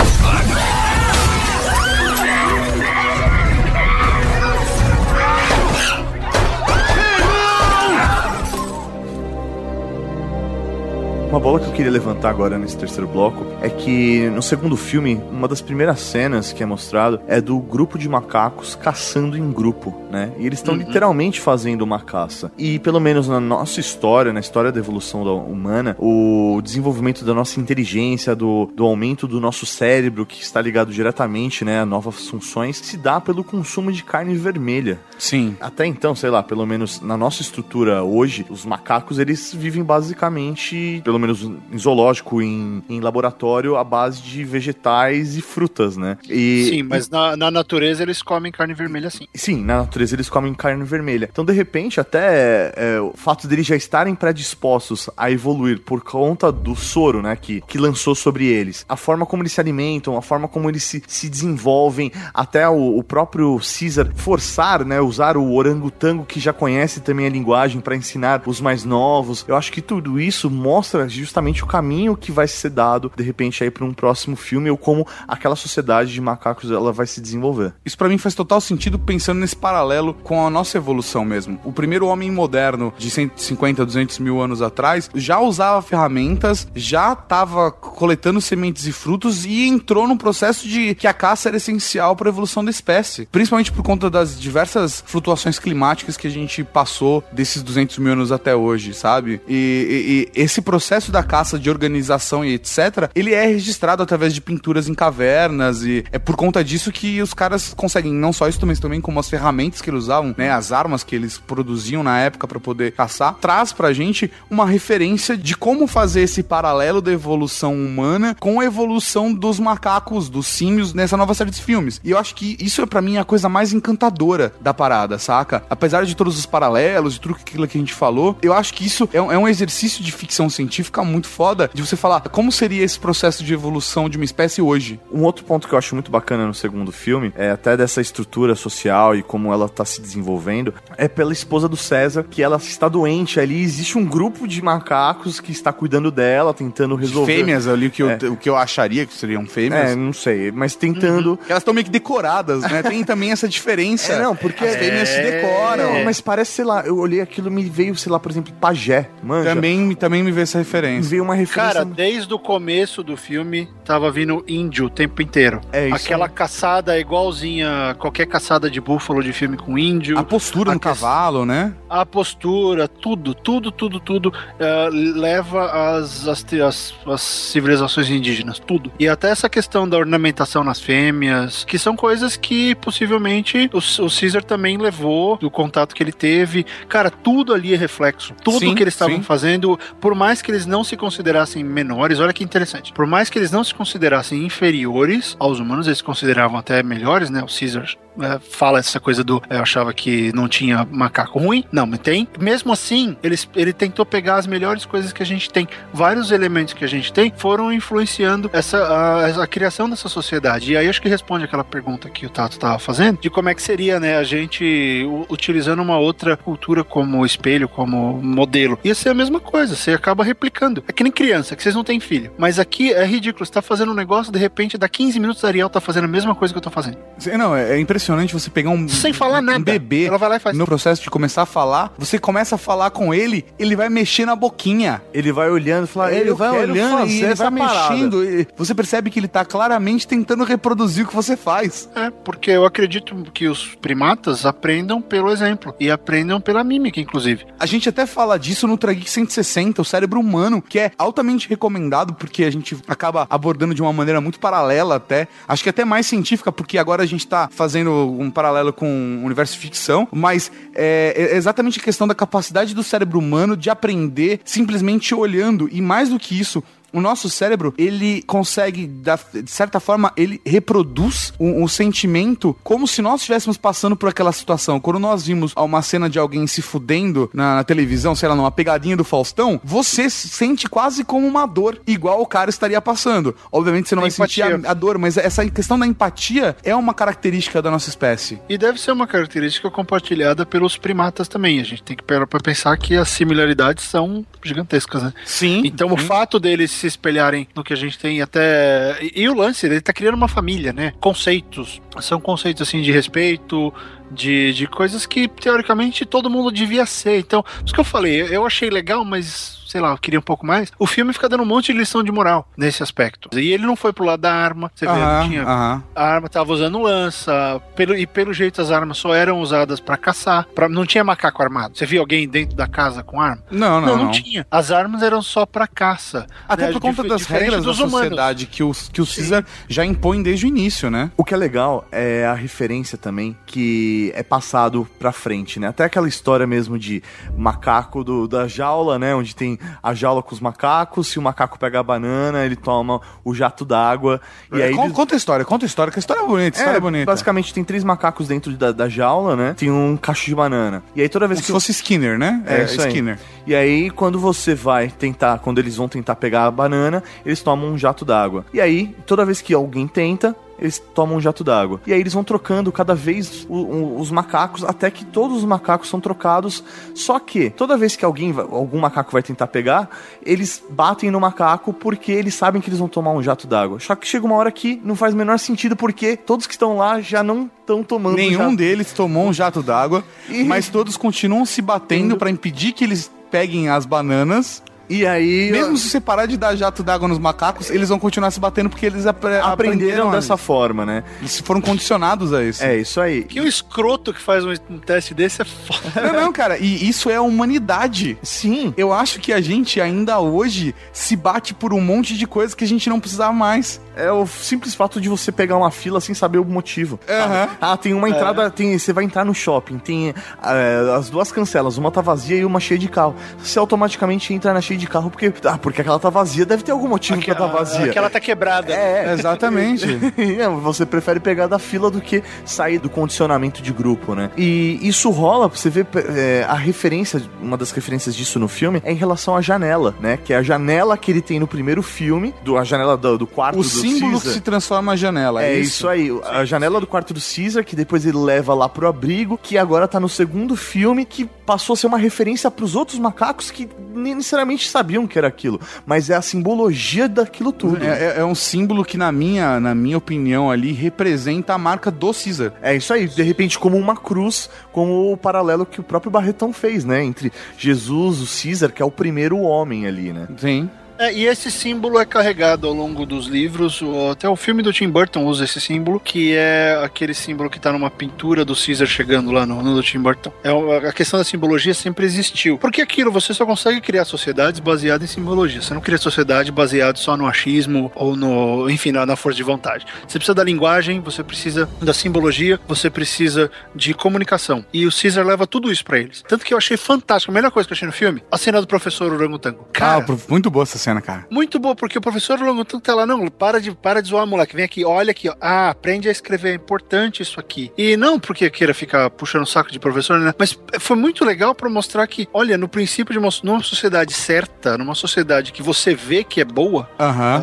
Uma bola que eu queria levantar agora nesse terceiro bloco é que no segundo filme, uma das primeiras cenas que é mostrado é do grupo de macacos caçando em grupo, né? E eles estão literalmente fazendo uma caça. E pelo menos na nossa história, na história da evolução da humana, o desenvolvimento da nossa inteligência, do, do aumento do nosso cérebro, que está ligado diretamente, né, a novas funções, se dá pelo consumo de carne vermelha. Sim. Até então, sei lá, pelo menos na nossa estrutura hoje, os macacos eles vivem basicamente, pelo menos em zoológico, em, em laboratório, à base de vegetais e frutas, né? E, Sim, mas na, na natureza eles comem carne vermelha sim. Sim, na natureza eles comem carne vermelha. Então, de repente, até é, o fato deles já estarem predispostos a evoluir por conta do soro, né, que, que lançou sobre eles, a forma como eles se alimentam, a forma como eles se, se desenvolvem, até o, o próprio Caesar forçar, né, usar o orangotango que já conhece também a linguagem para ensinar os mais novos. Eu acho que tudo isso mostra justamente o caminho que vai ser dado, de repente, aí para um próximo filme, ou como aquela sociedade de macacos ela vai se desenvolver. Isso pra mim faz total sentido pensando nesse paralelo com a nossa evolução mesmo. O primeiro homem moderno de 150, 200 mil anos atrás já usava ferramentas, já estava coletando sementes e frutos e entrou num processo de que a caça era essencial para a evolução da espécie, principalmente por conta das diversas flutuações climáticas que a gente passou desses 200 mil anos até hoje, sabe? E, e- e esse processo da caça, de organização e etc, ele é registrado através de pinturas em cavernas e é por conta disso que os caras conseguem não só isso, mas também como as ferramentas que eles usavam, né, as armas que eles produziam na época para poder caçar, traz pra gente uma referência de como fazer esse paralelo da evolução humana com a evolução dos macacos, dos símios nessa nova série de filmes. E eu acho que isso é pra mim a coisa mais encantadora da parada, saca? Apesar de todos os paralelos, de tudo aquilo que a gente falou, eu acho que isso é um, é um exercício de ficção científica muito foda de você falar como seria esse processo de evolução de uma espécie hoje. Um outro ponto que eu acho muito bacana no segundo filme, é até dessa estrutura social e como ela tá se desenvolvendo, é pela esposa do César, que ela está doente ali, existe um grupo de macacos que está cuidando dela, tentando resolver. Fêmeas ali, o que, eu, É. o que eu acharia que seriam fêmeas. É, não sei, mas tentando. Elas estão meio que decoradas, né? Tem também essa diferença. É, não, porque- as fêmeas se decoram. Não, mas parece, sei lá, eu olhei aquilo me veio, sei lá, por exemplo, pajé, manja. Também, também me vê essa Me referência. veio uma referência. Cara, desde o começo do filme tava vindo índio o tempo inteiro. É isso Aquela aí. caçada igualzinha qualquer caçada de búfalo de filme com índio. A postura A no que- cavalo, né? a postura, tudo, tudo, tudo, tudo eh, leva às, às, às, às civilizações indígenas, tudo. E até essa questão da ornamentação nas fêmeas, que são coisas que possivelmente o, o Caesar também levou do contato que ele teve. Cara, tudo ali é reflexo. Tudo Sim, que eles estavam fazendo, por mais que eles não se considerassem menores, olha que interessante. Por mais que eles não se considerassem inferiores aos humanos, eles consideravam até melhores, né? O Caesar é, fala essa coisa do eu achava que não tinha macaco ruim. Não, mas tem. Mesmo assim, eles, ele tentou pegar as melhores coisas que a gente tem. Vários elementos que a gente tem foram influenciando essa, a, a criação dessa sociedade. E aí acho que responde aquela pergunta que o Tato estava fazendo, de como é que seria, né, a gente utilizando uma outra cultura como espelho, como modelo. Ia ser a mesma coisa, você acaba replicando. É que nem criança, que vocês não têm filho. Mas aqui é ridículo, você tá fazendo um negócio, de repente, dá 15 minutos, Ariel tá fazendo a mesma coisa que eu tô fazendo. Não, é é impressionante você pegar um, Sem falar um nada. bebê Ela vai lá e faz. no processo de começar a falar, você começa a falar com ele, ele vai mexer na boquinha. Ele vai olhando e fala, Ele "Eu vai quero olhando fazer e ele essa vai parada." mexendo. e Você percebe que ele tá claramente tentando reproduzir o que você faz. É, porque eu acredito que os primatas aprendam pelo exemplo e aprendam pela mímica, inclusive. A gente até fala disso no Trageek 160, o cérebro humano, que é altamente recomendado porque a gente acaba abordando de uma maneira muito paralela até. Acho que até mais científica, porque agora a gente tá fazendo um paralelo com o universo de ficção, mas é, é exatamente a questão da capacidade do cérebro humano de aprender simplesmente olhando. E mais do que isso, o nosso cérebro, ele consegue, de certa forma, ele reproduz um, um sentimento como se nós estivéssemos passando por aquela situação. Quando nós vimos uma cena de alguém se fudendo na, na televisão, sei lá, numa pegadinha do Faustão, você se sente quase como uma dor, igual o cara estaria passando. Obviamente você não A vai sentir empatia. a, a dor, mas essa questão da empatia é uma característica da nossa espécie. E deve ser uma característica compartilhada pelos primatas também. A gente tem que parar pra pensar que as similaridades são gigantescas, né? Sim. Então o fato deles se espelharem no que a gente tem até. E, e o lance, ele tá criando uma família, né? Conceitos. São conceitos assim de respeito, de, de coisas que, teoricamente, todo mundo devia ser. Então, isso que eu falei, eu achei legal, mas sei lá, eu queria um pouco mais. O filme fica dando um monte de lição de moral nesse aspecto. E ele não foi pro lado da arma. Você vê, Aham, não tinha. aham. A arma tava usando lança, pelo, e pelo jeito as armas só eram usadas pra caçar. Pra, não tinha macaco armado. Você viu alguém dentro da casa com arma? Não, não, não. tinha. As armas eram só pra caça. Até né? por conta das regras da humanos. sociedade que o, que o Caesar já impõe desde o início, né? O que é legal é a referência também que é passado pra frente, né? Até aquela história mesmo de macaco do, da jaula, né? Onde tem a jaula com os macacos, se o macaco pega a banana, ele toma o jato d'água. E aí. Con- conta a história, conta a história, que a história é bonita, a história é, bonita. basicamente tem três macacos dentro da, da jaula, né? Tem um cacho de banana. E aí toda vez Como que se fosse Skinner, né? É, aí. Skinner. E aí, quando você vai tentar, quando eles vão tentar pegar a banana, eles tomam um jato d'água. E aí, toda vez que alguém tenta, eles tomam um jato d'água. E aí eles vão trocando cada vez o- o- os macacos, até que todos os macacos são trocados. Só que, toda vez que alguém, algum macaco vai tentar pegar, eles batem no macaco porque eles sabem que eles vão tomar um jato d'água. Só que chega uma hora que não faz o menor sentido porque todos que estão lá já não estão tomando Nenhum jato. deles tomou um jato d'água, E- mas todos continuam se batendo pra impedir que eles peguem as bananas. E aí. Mesmo se você parar de dar jato d'água nos macacos, eles vão continuar se batendo porque eles apre- aprenderam a- dessa forma, né? Eles foram condicionados a isso. É isso aí. Que o escroto que faz um, teste desse é foda. Não, não, cara, e isso é a humanidade. Sim. Eu acho que a gente ainda hoje se bate por um monte de coisas que a gente não precisava mais. É o simples fato de você pegar uma fila sem saber o motivo. Aham. Ah, tem uma entrada, tem, você vai entrar no shopping, tem eh, as duas cancelas, uma tá vazia e uma cheia de carro. Você automaticamente entra na cheia de carro porque, ah, porque aquela tá vazia, deve ter algum motivo pra tá vazia. Aquela tá quebrada. É, Exatamente. É, você prefere pegar da fila do que sair do condicionamento de grupo, né? E isso rola, você vê é, a referência, uma das referências disso no filme é em relação à janela, né? Que é a janela que ele tem no primeiro filme, do, a janela do, do quarto o do símbolo que Caesar. se transforma a janela. É isso aí, a janela do quarto do Caesar, que depois ele leva lá pro abrigo, que agora tá no segundo filme, que passou a ser uma referência pros outros macacos que nem necessariamente sabiam que era aquilo, mas é a simbologia daquilo tudo. É, é- é um símbolo que, na minha, na minha opinião, ali, representa a marca do Caesar. É isso aí, de repente como uma cruz, como o paralelo que o próprio Barretão fez, né? Entre Jesus, o Caesar, que é o primeiro homem ali, né? Sim. É, e esse símbolo é carregado ao longo dos livros. Até o filme do Tim Burton usa esse símbolo, que é aquele símbolo que tá numa pintura do Caesar chegando lá no, no do Tim Burton. É, a questão da simbologia sempre existiu. Porque aquilo, você só consegue criar sociedades baseadas em simbologia. Você não cria sociedade baseada só no achismo ou no, enfim, na, na força de vontade. Você precisa da linguagem, você precisa da simbologia, você precisa de comunicação. E o Caesar leva tudo isso pra eles. Tanto que eu achei fantástico. A melhor coisa que eu achei no filme, a cena do professor Orangotango. Cara, Ah, muito boa essa cena, cara. muito bom, porque o professor Longotango tá lá, não, para de, para de zoar, moleque, vem aqui, olha aqui, ó. ah, aprende a escrever, é importante isso aqui. E não porque queira ficar puxando o saco de professor, né? Mas foi muito legal pra mostrar que, olha, no princípio de uma, numa sociedade certa, numa sociedade que você vê que é boa,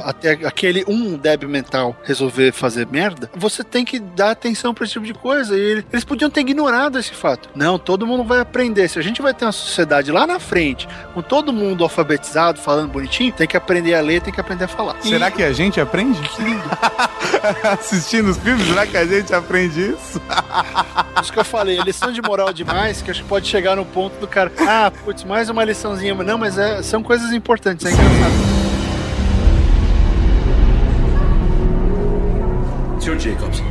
até aquele um débil mental resolver fazer merda, você tem que dar atenção pra esse tipo de coisa. E ele- eles podiam ter ignorado esse fato. Não, todo mundo vai aprender. Se a gente vai ter uma sociedade lá na frente, com todo mundo alfabetizado, falando bonitinho, tem que aprender a ler, tem que aprender a falar. E- Será que a gente aprende? Assistindo os filmes, será que a gente aprende isso? Isso que eu falei, é lição de moral demais, que acho que pode chegar no ponto do cara, ah, putz, mais uma liçãozinha. Não, mas é- são coisas importantes, é engraçado. Sr. Jacobs.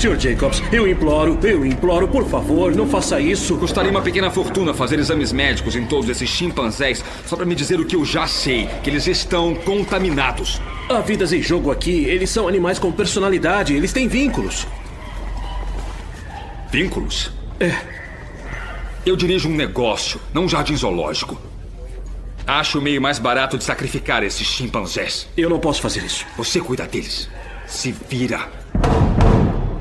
Sr. Jacobs, eu imploro, eu imploro, por favor, não faça isso. Custaria uma pequena fortuna fazer exames médicos em todos esses chimpanzés só pra me dizer o que eu já sei, que eles estão contaminados. Há vidas em jogo aqui, eles são animais com personalidade, eles têm vínculos. Vínculos? É. Eu dirijo um negócio, não um jardim zoológico. Acho o meio mais barato de sacrificar esses chimpanzés. Eu não posso fazer isso. Você cuida deles. Se vira.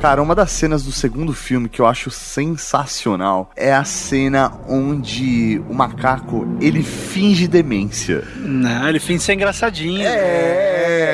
Cara, uma das cenas do segundo filme que eu acho sensacional é a cena onde o macaco ele finge demência. Não, ele finge ser engraçadinho. É,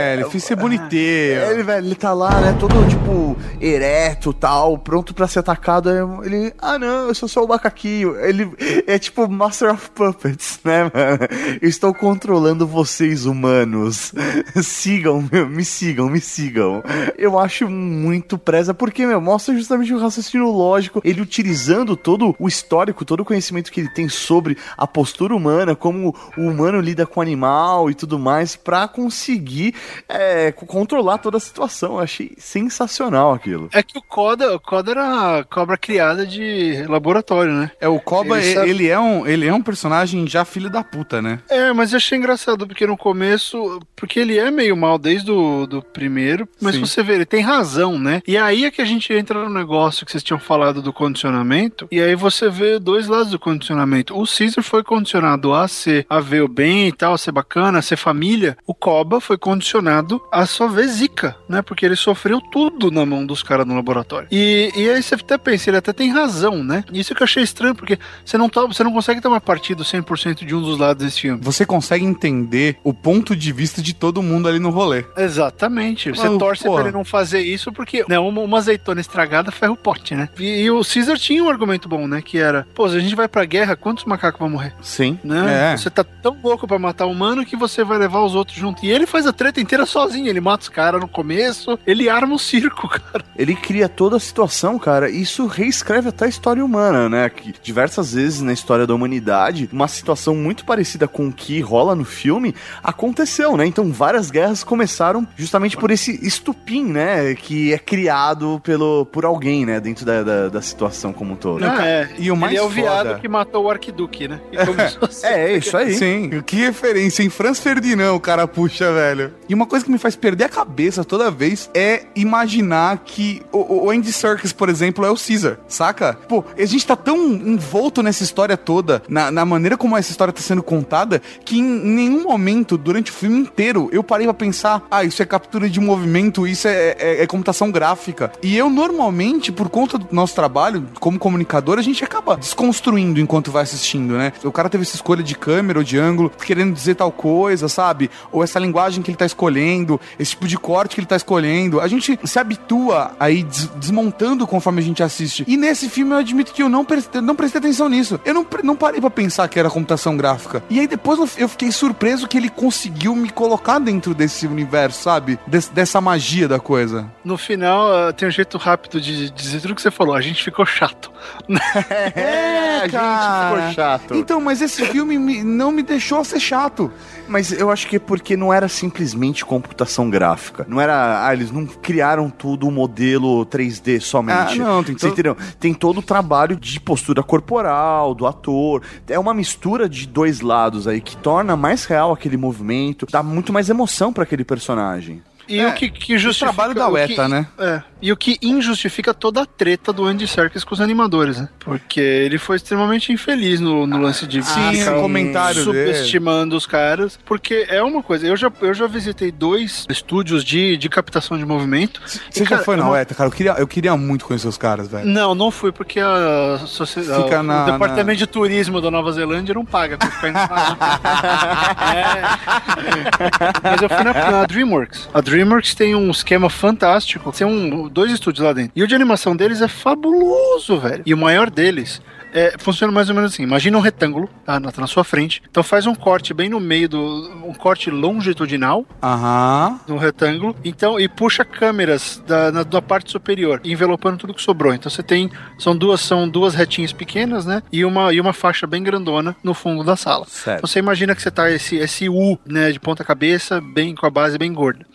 É, ele quis ser bonitinho. Ele, velho, ele tá lá, né, todo, tipo, ereto tal, pronto pra ser atacado. aí Ele, ah, não, eu sou só o macaquinho. Ele é tipo Master of Puppets, né, mano? Eu estou controlando vocês, humanos. sigam, meu, me sigam, me sigam. Eu acho muito presa, porque, meu, mostra justamente o raciocínio lógico, ele utilizando todo o histórico, todo o conhecimento que ele tem sobre a postura humana, como o humano lida com o animal e tudo mais, pra conseguir é, co- controlar toda a situação. Eu achei sensacional aquilo. É que o Coda, o Coda era a cobra criada de laboratório, né? É, o Koba, Ele ele, sabe- ele é um, ele é um personagem já filho da puta, né? É, mas eu achei engraçado, porque no começo. Porque ele é meio mal desde o do primeiro, mas Sim. você vê, ele tem razão, né? E aí é que a gente entra no negócio que vocês tinham falado do condicionamento, e aí você vê dois lados do condicionamento. O Caesar foi condicionado a ser, a ver o bem e tal, a ser bacana, a ser família. O Koba foi condicionado a só ver zica, né? Porque ele sofreu tudo na mão dos caras no laboratório. E, e aí você até pensa, ele até tem razão, né? Isso que eu achei estranho, porque você não, tá, você não consegue tomar partido 100% de um dos lados desse filme. Você consegue entender o ponto de vista de todo mundo ali no rolê. Exatamente. Você Mas, torce pô. pra ele não fazer isso porque né, uma, uma azeitona estragada ferra o pote, né? E, e o Caesar tinha um argumento bom, né? Que era, pô, se a gente vai pra guerra, quantos macacos vão morrer? Sim. Né? É. Você tá tão louco pra matar o humano que você vai levar os outros junto. E ele faz a treta inteira sozinho. Ele mata os caras no começo, ele arma o circo, cara. Ele cria toda a situação, cara. e Isso reescreve até a história humana, né? Que diversas vezes na história da humanidade, uma situação muito parecida com o que rola no filme aconteceu, né? Então várias guerras começaram justamente por esse estupim, né? Que é criado pelo, por alguém, né? Dentro da, da, da situação como um todo. Ah, é. E o mais ele é o foda- viado que matou o arquiduque, né? E começou a ser- É, é isso aí. Sim, que referência em Franz Ferdinand o cara puxa, velho. E uma coisa que me faz perder a cabeça toda vez é imaginar que o, o Andy Serkis, por exemplo, é o Caesar, saca? Pô, a gente tá tão envolto nessa história toda, na, na maneira como essa história tá sendo contada, que em nenhum momento, durante o filme inteiro, eu parei pra pensar, ah, isso é captura de movimento, isso é, é- é computação gráfica. E eu, normalmente, por conta do nosso trabalho como comunicador, a gente acaba desconstruindo enquanto vai assistindo, né? O cara teve essa escolha de câmera ou de ângulo, querendo dizer tal coisa, sabe? Ou essa linguagem que ele tá escolhendo, esse tipo de corte que ele tá escolhendo. A gente se habitua aí des- desmontando conforme a gente assiste. E nesse filme eu admito que eu não prestei, não prestei atenção nisso. Eu não, pre- não parei pra pensar que era computação gráfica. E aí depois eu- fiquei surpreso que ele conseguiu me colocar dentro desse universo, sabe? Des- dessa magia da coisa. No final, ah, tem um jeito rápido de dizer tudo que você falou. A gente ficou chato. É, a gente ficou chato. Então, mas esse filme me- não me deixou ser chato. Mas eu acho que é porque não era simplesmente computação gráfica. Não era. Ah, eles não criaram tudo um modelo 3D somente. Ah, não, tem todo- entendeu? Tem todo o trabalho de postura corporal, do ator. É uma mistura de dois lados aí que torna mais real aquele movimento, dá muito mais emoção pra aquele personagem. E É, o que, que justifica. trabalho da o que- UETA, né? É. E o que injustifica toda a treta do Andy Serkis com os animadores, né? Porque ele foi extremamente infeliz no, no lance de Sim, ficar o comentário subestimando os caras. Porque é uma coisa, eu já, eu já visitei dois estúdios de, de captação de movimento. Você já cara, foi na UETA, cara? Eu queria, eu queria muito conhecer os caras, velho. Não, não fui porque a, Fica a- na- o departamento de turismo da Nova Zelândia não paga pra ficar indo. É. Mas eu fui na, na DreamWorks. A DreamWorks tem um esquema fantástico. Tem um, dois estúdios lá dentro. E o de animação deles é fabuloso, velho. E o maior deles é, funciona mais ou menos assim. Imagina um retângulo tá, na, na sua frente. Então faz um corte bem no meio do. um corte longitudinal Aham. no retângulo, então e puxa câmeras da, na, da parte superior, envelopando tudo que sobrou. Então você tem são duas são duas retinhas pequenas, né? E uma e uma faixa bem grandona no fundo da sala. Certo. Então você imagina que você tá esse esse U, né, de ponta cabeça, bem com a base bem gorda.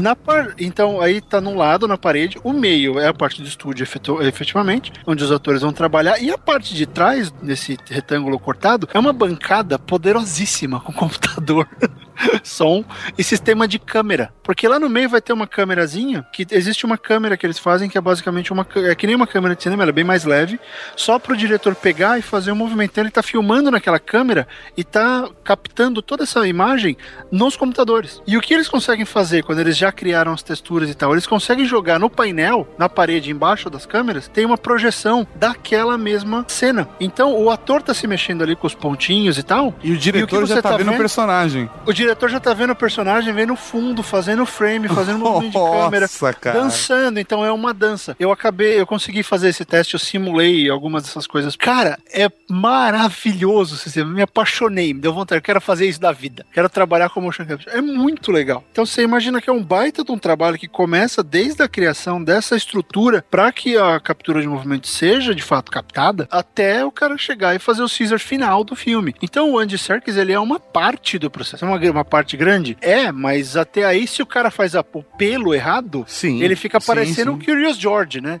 Na par... Então aí tá num lado na parede, o meio é a parte do estúdio efetu- efetivamente, onde os atores vão trabalhar e a parte de trás desse retângulo cortado é uma bancada poderosíssima com computador. som e sistema de câmera. Porque lá no meio vai ter uma câmerazinha, que existe uma câmera que eles fazem que é basicamente uma é que nem uma câmera de cinema, ela é bem mais leve, só pro diretor pegar e fazer um movimento. Então ele tá filmando naquela câmera e tá captando toda essa imagem nos computadores. E o que eles conseguem fazer quando eles já criaram as texturas e tal? Eles conseguem jogar no painel, na parede embaixo das câmeras, tem uma projeção daquela mesma cena. Então o ator tá se mexendo ali com os pontinhos e tal. E o diretor você já tá, tá vendo o personagem. O diretor já tá vendo o personagem, vendo o fundo, fazendo frame, fazendo movimento de câmera, Nossa, cara. dançando, então é uma dança. Eu acabei, eu consegui fazer esse teste, eu simulei algumas dessas coisas. Cara, é maravilhoso esse sistema. Me apaixonei, me deu vontade, eu quero fazer isso da vida. Quero trabalhar com motion capture. É muito legal. Então você imagina que é um baita de um trabalho que começa desde a criação dessa estrutura para que a captura de movimento seja de fato captada, até o cara chegar e fazer o Caesar final do filme. Então o Andy Serkis, ele é uma parte do processo. É uma, uma parte grande? É, mas até aí, se o cara faz a, o pelo errado, Sim. ele fica parecendo o Curious George, né?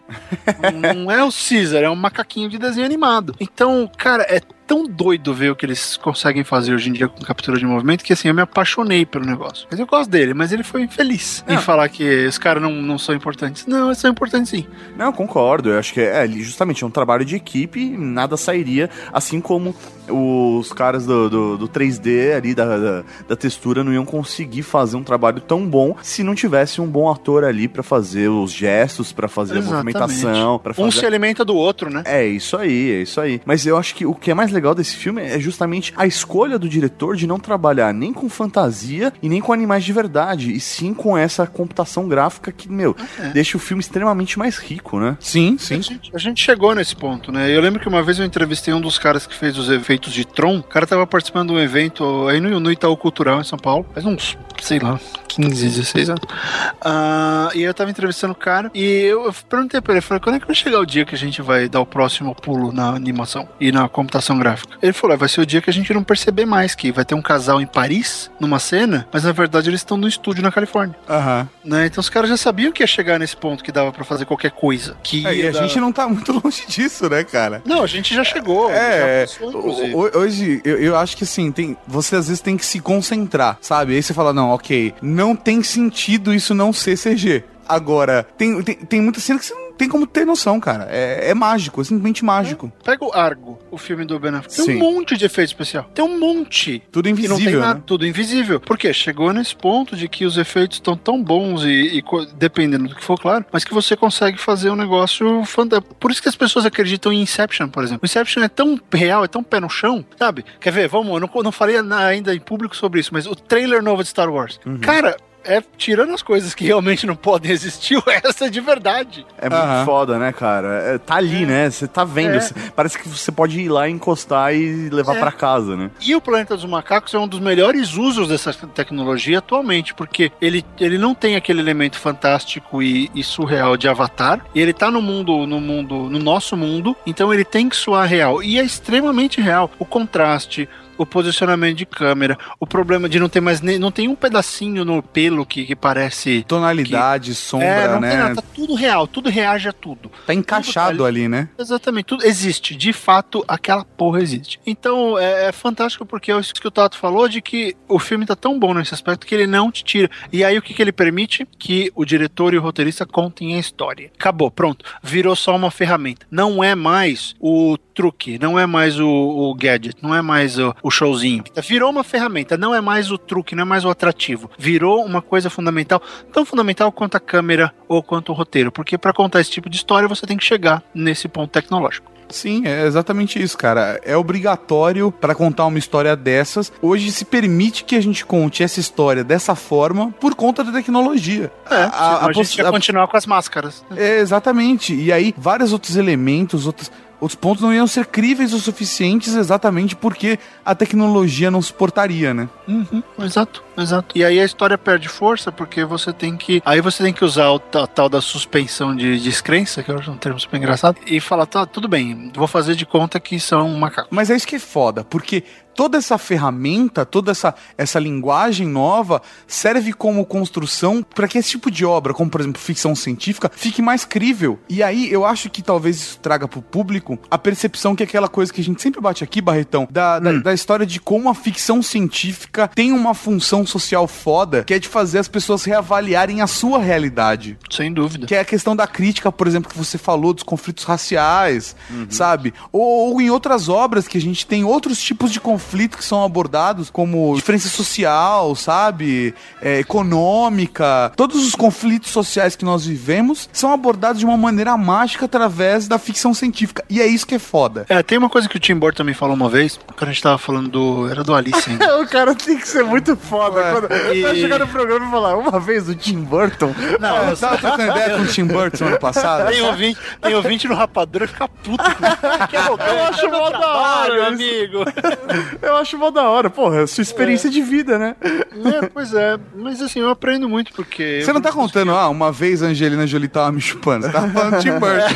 não, não é o Caesar, é um macaquinho de desenho animado. Então, cara, é tão doido ver o que eles conseguem fazer hoje em dia com captura de movimento que assim, eu me apaixonei pelo negócio. Mas eu gosto dele, mas ele foi infeliz em Não. falar que os caras não, não são importantes. Não, eles são importantes sim. Não, eu concordo. Eu acho que é justamente é um trabalho de equipe, nada sairia, assim como os caras do, do, do 3D ali, da, da, da textura, não iam conseguir fazer um trabalho tão bom se não tivesse um bom ator ali pra fazer os gestos, pra fazer a Exatamente. movimentação, para Um fazer. se alimenta do outro, né? É isso aí, é isso aí. Mas eu acho que o que é mais legal desse filme é justamente a escolha do diretor de não trabalhar nem com fantasia e nem com animais de verdade, e sim com essa computação gráfica que, meu, deixa o filme extremamente mais rico, né? Sim, A sim. gente, a gente chegou nesse ponto, né? Eu lembro que uma vez eu entrevistei um dos caras que fez os efeitos de Tron. O cara tava participando de um evento aí no, no Itaú Cultural em São Paulo. Faz uns, sei lá, 15, 16 anos. Ah, e eu tava entrevistando o cara e eu, eu perguntei pra ele, falei, quando é que vai chegar o dia que a gente vai dar o próximo pulo na animação e na computação gráfica? Ele falou, "Ah, vai ser o dia que a gente não perceber mais que vai ter um casal em Paris, numa cena, mas na verdade eles estão no estúdio na Califórnia, Aham. né? Então os caras já sabiam que ia chegar nesse ponto que dava pra fazer qualquer coisa. Que É, e a dar- gente não tá muito longe disso, né, cara? Não, a gente já chegou. É, já passou, hoje eu, eu acho que assim, tem, você às vezes tem que se concentrar, sabe? Aí você fala, não, ok, não tem sentido isso não ser CG. Agora, tem, tem, tem muita cena que você não tem como ter noção, cara. É, é mágico, é simplesmente mágico. Pega o Argo, o filme do Ben Affleck. Tem Sim. um monte de efeito especial. Tem um monte. Tudo E não tem invisível, nada, né? tudo invisível. Por quê? Chegou nesse ponto de que os efeitos estão tão bons e, e dependendo do que for, claro, mas que você consegue fazer um negócio fantástico. Por isso que as pessoas acreditam em Inception, por exemplo. O Inception é tão real, é tão pé no chão, sabe? Quer ver? Vamos, eu não, não falei ainda em público sobre isso, mas o trailer novo de Star Wars. Uhum. Cara, é tirando as coisas que realmente não podem existir, o resto é de verdade. É muito Aham. foda, né, cara? É, tá ali, né? Você tá vendo. É. cê- parece que você pode ir lá encostar e levar É. pra casa, né? E o Planeta dos Macacos é um dos melhores usos dessa tecnologia atualmente, porque ele, ele não tem aquele elemento fantástico e, e surreal de Avatar, e ele tá no mundo, no mundo, no nosso mundo, então ele tem que soar real. E é extremamente real. O contraste, o posicionamento de câmera, o problema de não ter mais nem, não tem um pedacinho no pelo que, que parece Tonalidade, sombra, é, não né? tem nada, tá tudo real, tudo reage a tudo. Tá encaixado Tudo ali, né? Exatamente, tudo existe. De fato, aquela porra existe. Então é, é fantástico porque é isso que o Tato falou de que o filme tá tão bom nesse aspecto que ele não te tira. E aí o que, que ele permite? Que o diretor e o roteirista contem a história. Acabou, pronto. Virou só uma ferramenta. Não é mais o truque, não é mais o, o gadget, não é mais o, o showzinho. Virou uma ferramenta, não é mais o truque, não é mais o atrativo. Virou uma coisa fundamental, tão fundamental quanto a câmera ou quanto o roteiro, porque para contar esse tipo de história você tem que chegar nesse ponto tecnológico. Sim, é exatamente isso, cara. É obrigatório pra contar uma história dessas. Hoje se permite que a gente conte essa história dessa forma por conta da tecnologia. É, A- a- a, a gente ia continuar com as máscaras. É, exatamente. E aí, vários outros elementos, outros, outros pontos não iam ser críveis o suficientes exatamente porque a tecnologia não suportaria, né? Uhum, exato, exato. E aí a história perde força porque você tem que. Aí você tem que usar o ta- tal, da suspensão de descrença, que eu acho um termo super engraçado, e falar, tá, tudo bem, vou fazer de conta que são macacos. Mas é isso que é foda, porque toda essa ferramenta, toda essa, essa linguagem nova serve como construção para que esse tipo de obra, como por exemplo ficção científica, fique mais crível. E aí eu acho que talvez isso traga pro público a percepção que é aquela coisa que a gente sempre bate aqui, Barretão, da, da, da história de como a ficção científica tem uma função social foda, que é de fazer as pessoas reavaliarem a sua realidade. Sem dúvida. Que é a questão da crítica, por exemplo, que você falou dos conflitos raciais, sabe? Ou, ou em outras obras que a gente tem outros tipos de conflito que são abordados, como diferença social, sabe? É, econômica. Todos os conflitos sociais que nós vivemos são abordados de uma maneira mágica através da ficção científica. E é isso que é foda. É, tem uma coisa que o Tim Burton me falou uma vez, quando a gente tava falando do. Era do Alice ainda. o cara tem que ser muito foda. Quando e- vai chegar no programa e falar, uma vez o Tim Burton. Não, Eu tava trocando ideia com o Tim Burton ano passado. Tem ouvinte, tem ouvinte no Rapadura fica puto. Que arrogante, Eu acho é mó da hora amigo. Eu acho mó da hora. Porra, é a sua experiência de vida, né? É, pois é, mas assim, eu aprendo muito porque. Você não tá contando, ah, uma vez a Angelina Jolie tava me chupando. Você tava falando Tim Burton.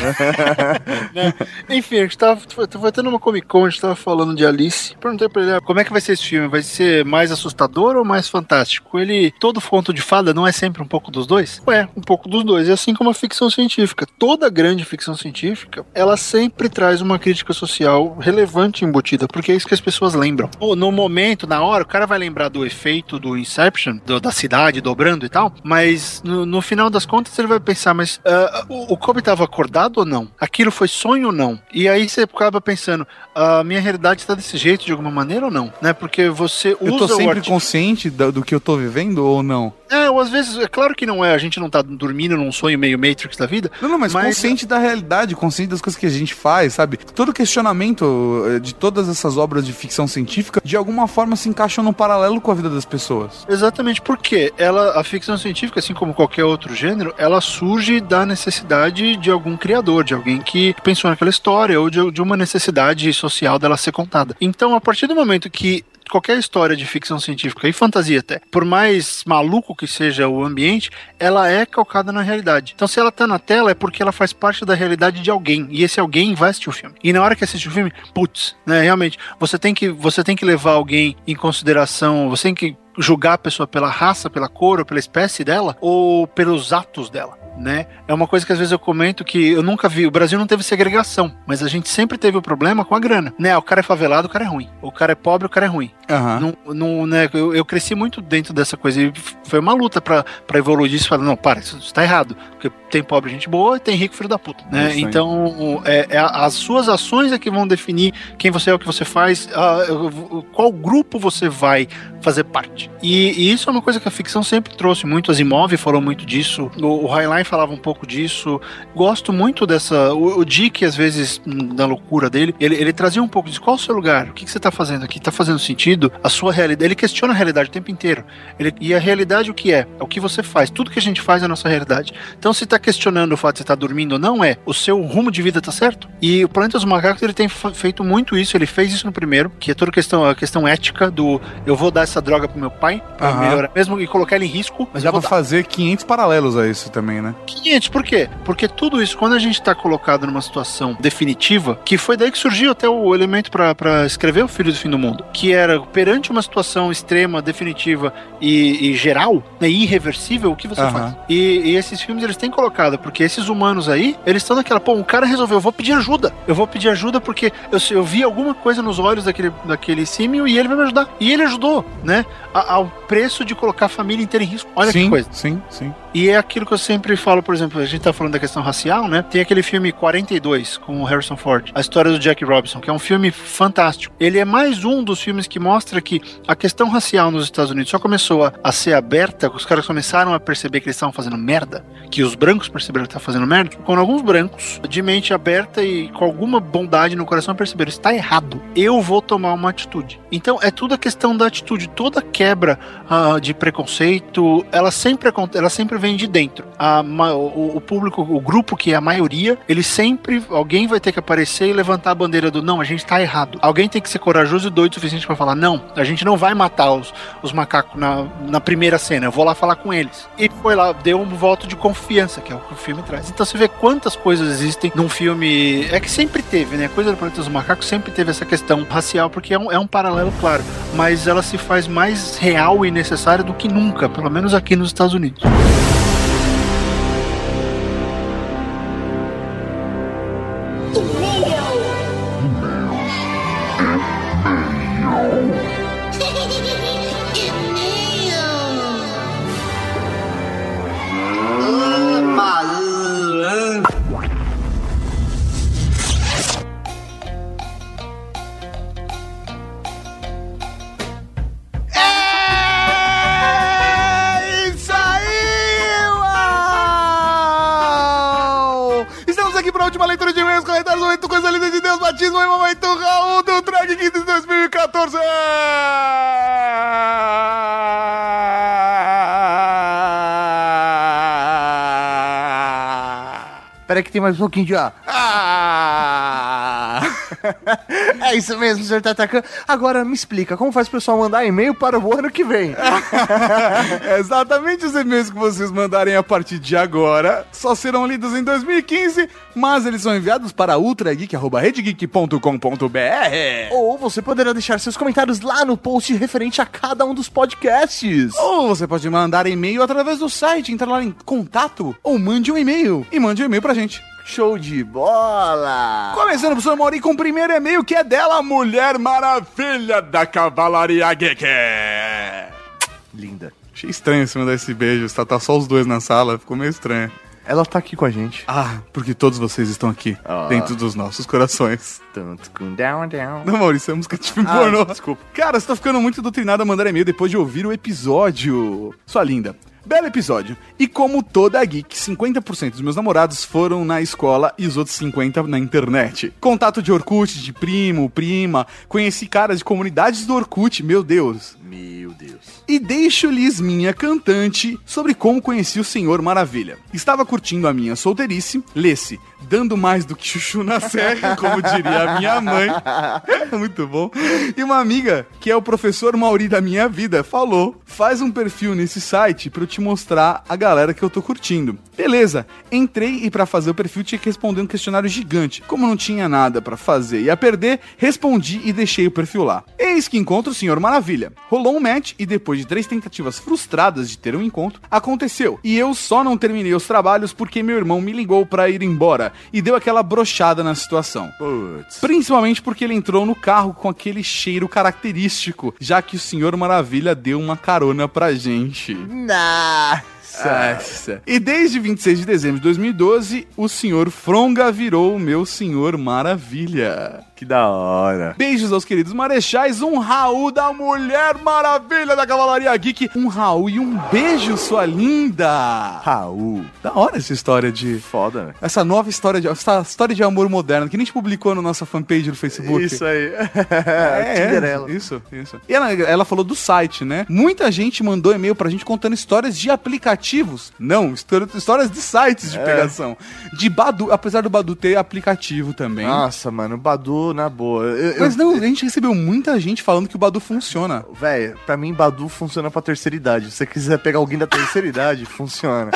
né? Enfim, a gente tava, tava tendo uma Comic Con, a gente tava falando de Alice. Perguntei pra ele, ah, como é que vai ser esse filme? Vai ser mais assustador ou mais fantástico? Ele, todo conto de fada não é sempre um pouco dos dois? É, um pouco dos dois. E assim como a ficção científica. Toda grande ficção científica, ela sempre traz uma crítica social relevante embutida, porque é isso que as pessoas lembram. Pô, No momento, na hora, o cara vai lembrar do efeito do Inception, do- da cidade dobrando e tal, mas no, no final das contas ele vai pensar, mas ah, o, o Kobe estava acordado ou não? Aquilo foi sonho ou não? E aí você acaba pensando, a minha realidade está desse jeito de alguma maneira ou não? Né? Porque você usa Eu tô o sempre consciente do, do que eu tô vivendo ou não? É, ou às vezes, é claro que não é, a gente não tá dormindo num sonho meio Matrix da vida. Não, não, mas, Mas- consciente da realidade, consciente das coisas que a gente faz, sabe? Todo questionamento eh, de todas essas obras de ficção científica, de alguma forma se encaixam num paralelo com a vida das pessoas. Exatamente, porque ela, a ficção científica, assim como qualquer outro gênero, ela surge da necessidade de algum criador, de alguém que pensou naquela história ou de, de uma necessidade social dela ser contada. Então, a partir do momento que qualquer história de ficção científica e fantasia até, por mais maluco que seja o ambiente, ela é calcada na realidade. Então, se ela tá na tela é porque ela faz parte da realidade de alguém e esse alguém vai assistir o filme. E na hora que assiste o filme, putz, né, realmente, você tem que você tem que levar alguém em consideração, você tem que julgar a pessoa pela raça, pela cor ou pela espécie dela ou pelos atos dela. Né? É uma coisa que às vezes eu comento que eu nunca vi. O Brasil não teve segregação, mas a gente sempre teve o problema com a grana. Né? O cara é favelado, o cara é ruim. O cara é pobre, o cara é ruim. Não, não, né, eu, eu cresci muito dentro dessa coisa e foi uma luta pra, pra evoluir disso. Falar, não, para, isso, isso tá errado. Porque tem pobre gente boa e tem rico filho da puta. Né? Isso. Então, é, é a- as suas ações é que vão definir quem você é, o que você faz, eu- qual grupo você vai fazer parte. E, e isso é uma coisa que a ficção sempre trouxe muito. As Imóveis falou muito disso. O, o Highline falava um pouco disso. Gosto muito dessa. O, o Dick, às vezes, na loucura dele, ele, ele trazia um pouco disso. Qual o seu lugar? O que, que você tá fazendo aqui? Tá fazendo sentido? A sua realidade. Ele questiona a realidade o tempo inteiro. Ele, e a realidade o que é? É o que você faz. Tudo que a gente faz é a nossa realidade. Então, se tá questionando o fato de você estar dormindo ou não, é o seu rumo de vida tá certo? E o Planeta dos Macacos ele tem feito muito isso. Ele fez isso no primeiro, que é toda a questão, a questão ética do eu vou dar essa droga pro meu pai, pra Aham. melhorar, mesmo e colocar ele em risco. Mas dá pra fazer 500 paralelos a isso também, né? 500, por quê? Porque tudo isso, quando a gente tá colocado numa situação definitiva, que foi daí que surgiu até o elemento pra escrever o Filho do Fim do Mundo, que era perante uma situação extrema, definitiva e, e geral, né, irreversível, o que você Aham. faz? E, e esses filmes eles têm colocado, porque esses humanos aí, eles estão naquela, pô, um cara resolveu, eu vou pedir ajuda. Eu vou pedir ajuda porque eu, eu vi alguma coisa nos olhos daquele, daquele símio e ele vai me ajudar. E ele ajudou, né? A- ao preço de colocar a família inteira em risco. Olha sim, que coisa. sim, sim. E é aquilo que eu sempre falo, por exemplo, a gente tá falando da questão racial, né? Tem aquele filme 42 com o Harrison Ford, a história do Jack Robinson, que é um filme fantástico. Ele é mais um dos filmes que mostra que a questão racial nos Estados Unidos só começou a, a ser aberta, os caras começaram a perceber que eles estavam fazendo merda, que os brancos perceberam que estavam fazendo merda, quando alguns brancos, de mente aberta e com alguma bondade no coração, perceberam, está errado, eu vou tomar uma atitude. Então é tudo a questão da atitude, toda quebra ah, de preconceito, ela sempre, ela sempre vem de dentro. A o, o público, o grupo que é a maioria, ele sempre, alguém vai ter que aparecer e levantar a bandeira do não, a gente tá errado. Alguém tem que ser corajoso e doido o suficiente para falar, não, a gente não vai matar os, os macacos na, na primeira cena, eu vou lá falar com eles. E foi lá, deu um voto de confiança, que é o que o filme traz. Então você vê quantas coisas existem num filme. É que sempre teve, né? Coisa do Planeta dos Macacos sempre teve essa questão racial, porque é um, é um paralelo, claro. Mas ela se faz mais real e necessária do que nunca, pelo menos aqui nos Estados Unidos. Tem mais um pouquinho de ó. Ah! É isso mesmo, senhor Tatacan. Agora me explica, como faz o pessoal mandar e-mail para o ano que vem? É Exatamente os e-mails que vocês mandarem a partir de agora só serão lidos em 2015, mas eles são enviados para ultrageek.redgeek.com.br. Ou você poderá deixar seus comentários lá no post referente a cada um dos podcasts. Ou você pode mandar e-mail através do site, entrar lá em contato ou mande um e-mail e mande um e-mail pra gente. Show de bola! Começando, professor Mauri, com o primeiro e-mail que é dela, Mulher Maravilha da Cavalaria Geek. Linda. Achei estranho você mandar esse beijo, tá, tá só os dois na sala, ficou meio estranho. Ela tá aqui com a gente. Ah, porque todos vocês estão aqui, Ah. dentro dos nossos corações. Tanto com down, down. Não, Maurício, é música de filme Ah, pornô. desculpa. Cara, você tá ficando muito doutrinado a mandar e-mail depois de ouvir o episódio. Sua linda. Belo episódio. E como toda geek, 50% dos meus namorados foram na escola e os outros 50% na internet. Contato de Orkut, de primo, prima. Conheci caras de comunidades do Orkut, meu Deus. Meu Deus. E deixo-lhes minha cantante sobre como conheci o Senhor Maravilha. Estava curtindo a minha solteirice, lê-se, dando mais do que chuchu na serra, como diria a minha mãe. Muito bom. E uma amiga, que é o professor Mauri da minha vida, falou: faz um perfil nesse site pra eu te mostrar a galera que eu tô curtindo. Beleza, entrei e pra fazer o perfil tinha que responder um questionário gigante. Como não tinha nada pra fazer e a perder, respondi e deixei o perfil lá. Eis que encontro o Senhor Maravilha. Rolou um match e depois de três tentativas frustradas de ter um encontro, aconteceu. E eu só não terminei os trabalhos porque meu irmão me ligou pra ir embora e deu aquela brochada na situação. Putz. Principalmente porque ele entrou no carro com aquele cheiro característico, já que o Senhor Maravilha deu uma carona pra gente. Nossa. E desde 26 de dezembro de 2012, o Senhor Fronga virou o meu Senhor Maravilha. Que da hora. Beijos aos queridos marechais, um Raul da Mulher Maravilha da Cavalaria Geek, um Raul e um beijo, sua linda. Raul. Da hora essa história de... Foda, né? Essa nova história de, essa história de amor moderno que a gente publicou na nossa fanpage do Facebook. Isso aí. É, Cinderela. é, isso, isso. E ela, ela falou do site, né? Muita gente mandou e-mail pra gente contando histórias de aplicativos. Não, história- histórias de sites de pegação. De Badu, apesar do Badu ter aplicativo também. Nossa, mano, o Badu, na boa. Eu, eu- Mas não, a gente recebeu muita gente falando que o Badu funciona. Véi, pra mim, Badu funciona pra terceira idade. Se você quiser pegar alguém da terceira idade, funciona.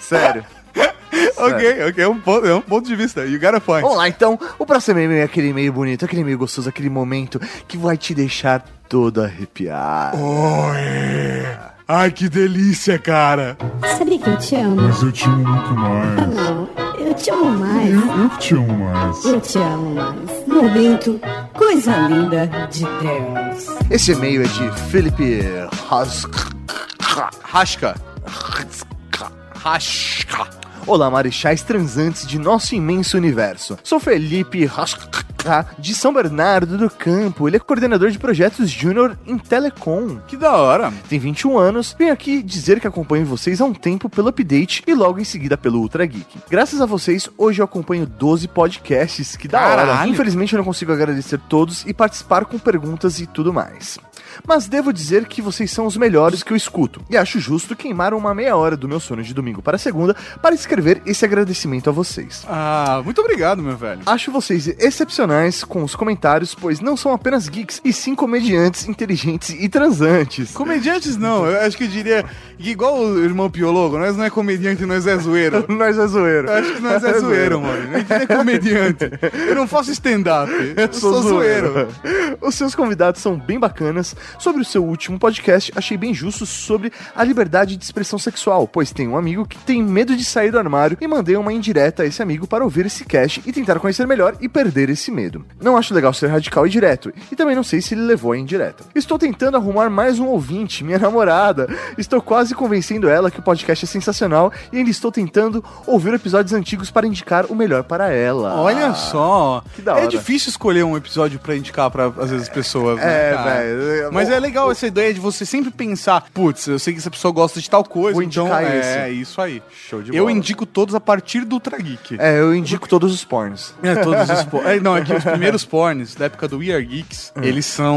Sério. Ok, ok, é um, ponto, é um ponto de vista. You got a point. Vamos lá, então. O próximo e-mail é aquele e-mail bonito, aquele e-mail gostoso, aquele momento que vai te deixar todo arrepiado. Oi. Ai, que delícia, cara. Sabia que eu te amo? Mas eu te amo muito mais. Eu te amo mais. Eu, eu te amo mais. Eu te amo mais. Momento, coisa linda de Deus. Esse e-mail é de Felipe Hask. Rasca. Rasca. Olá, marechais transantes de nosso imenso universo. Sou Felipe de São Bernardo do Campo. Ele é coordenador de projetos júnior em Telecom. Que da hora. Tem 21 anos, venho aqui dizer que acompanho vocês há um tempo pelo update e logo em seguida pelo Ultra Geek. Graças a vocês, hoje eu acompanho 12 podcasts, que da hora. Caralho. Infelizmente eu não consigo agradecer todos e participar com perguntas e tudo mais. Mas devo dizer que vocês são os melhores que eu escuto. E acho justo queimar uma meia hora do meu sono de domingo para segunda para escrever esse agradecimento a vocês. Ah, muito obrigado, meu velho. Acho vocês excepcionais com os comentários, pois não são apenas geeks, e sim comediantes inteligentes e transantes. Comediantes não, eu acho que eu diria que igual o irmão Piologo, nós não é comediante, nós é zoeiro. Nós é zoeiro. Eu acho que nós é zoeiro, mano. A gente não é comediante. Eu não faço stand-up. Eu sou zoeiro. Os seus convidados são bem bacanas. Sobre o seu último podcast, achei bem justo sobre a liberdade de expressão sexual, pois tem um amigo que tem medo de sair do armário e mandei uma indireta a esse amigo para ouvir esse cast e tentar conhecer melhor e perder esse medo. Não acho legal ser radical e direto, e também não sei se ele levou a indireta. Estou tentando arrumar mais um ouvinte, minha namorada. Estou quase convencendo ela que o podcast é sensacional e ainda estou tentando ouvir episódios antigos para indicar o melhor para ela. Olha só. Que da É hora. difícil escolher um episódio pra indicar pra, às vezes, pessoas, né, É, velho. Mas é legal essa ideia de você sempre pensar, putz, eu sei que essa pessoa gosta de tal coisa, Vou então indicar é esse. isso aí. Show de Eu bola. Indico todos a partir do Ultra Geek. É, eu indico todos os pornos. É, todos os po- é, Não, é que os primeiros porns da época do We Are Geeks, eles são.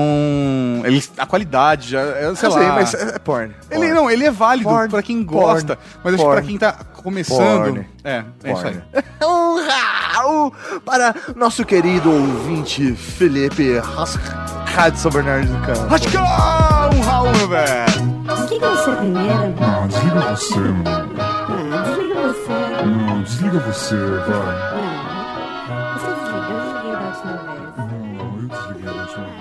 Eles, a qualidade já. é, Sei Eu lá. sei, mas é é porn. Ele, Porn. não, ele é válido Porn, pra quem porn, gosta, mas acho que pra porn. quem tá começando. Porn. É, é isso aí. Um Raul para nosso querido ouvinte Felipe Hudson Bernardo do Campo. Que é um Raul, meu velho. Desliga você primeiro. Ah, desliga você, mano. Desliga você. Não, desliga você, vai. Você desliga, eu desliguei da última vez. Não, eu desliguei da última vez.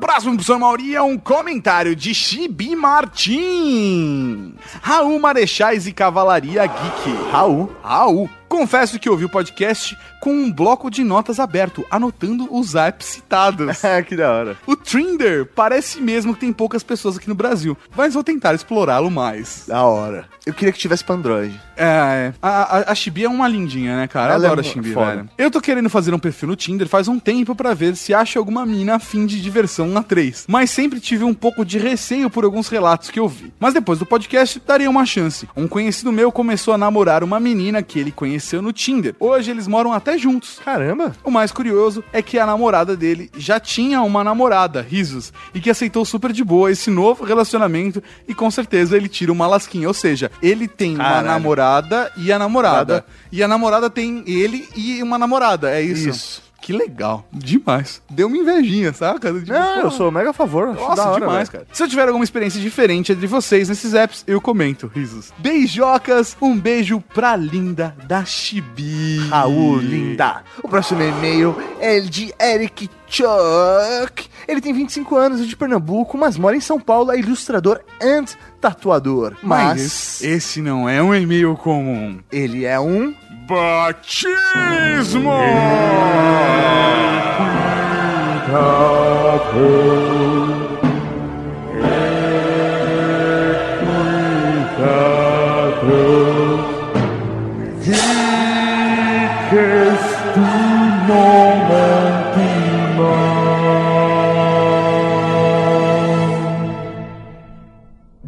Próximo professor Mauri é um comentário de Chibi Martim. Raul Marechais e Cavalaria Geek. Raul. Raul. Confesso que ouvi o podcast com um bloco de notas aberto, anotando os apps citados. É, que da hora. O Trinder parece mesmo que tem poucas pessoas aqui no Brasil, mas vou tentar explorá-lo mais. Da hora. Eu queria que tivesse pra Android. É, é. A, a, a Chibi é uma lindinha, né, cara? Ela é adoro a mo- Chibi, foda. velho. Eu tô querendo fazer um perfil no Tinder faz um tempo pra ver se acho alguma mina afim de diversão na 3. Mas sempre tive um pouco de receio por alguns relatos que eu vi. Mas depois do podcast, daria uma chance. Um conhecido meu começou a namorar uma menina que ele conheceu no Tinder. Hoje eles moram até juntos. Caramba. O mais curioso é que a namorada dele já tinha uma namorada, risos, e que aceitou super de boa esse novo relacionamento e com certeza ele tira uma lasquinha. Ou seja, ele tem uma Caralho. namorada e a namorada. Nada. E a namorada tem ele e uma namorada, é isso? Isso. Que legal. Demais. Deu uma invejinha, saca? Tipo, Não, pô, eu sou mega a favor. acho nossa, hora, demais, velho. cara. Se eu tiver alguma experiência diferente entre vocês nesses apps, eu comento. Risos. Beijocas, um beijo pra linda da Chibi. Raul, linda. O próximo e-mail é de Eric Chuck. Ele tem 25 anos, é de Pernambuco, mas mora em São Paulo, é ilustrador and tatuador. Mas Mas esse não é um e-mail comum. ele é um Batismo!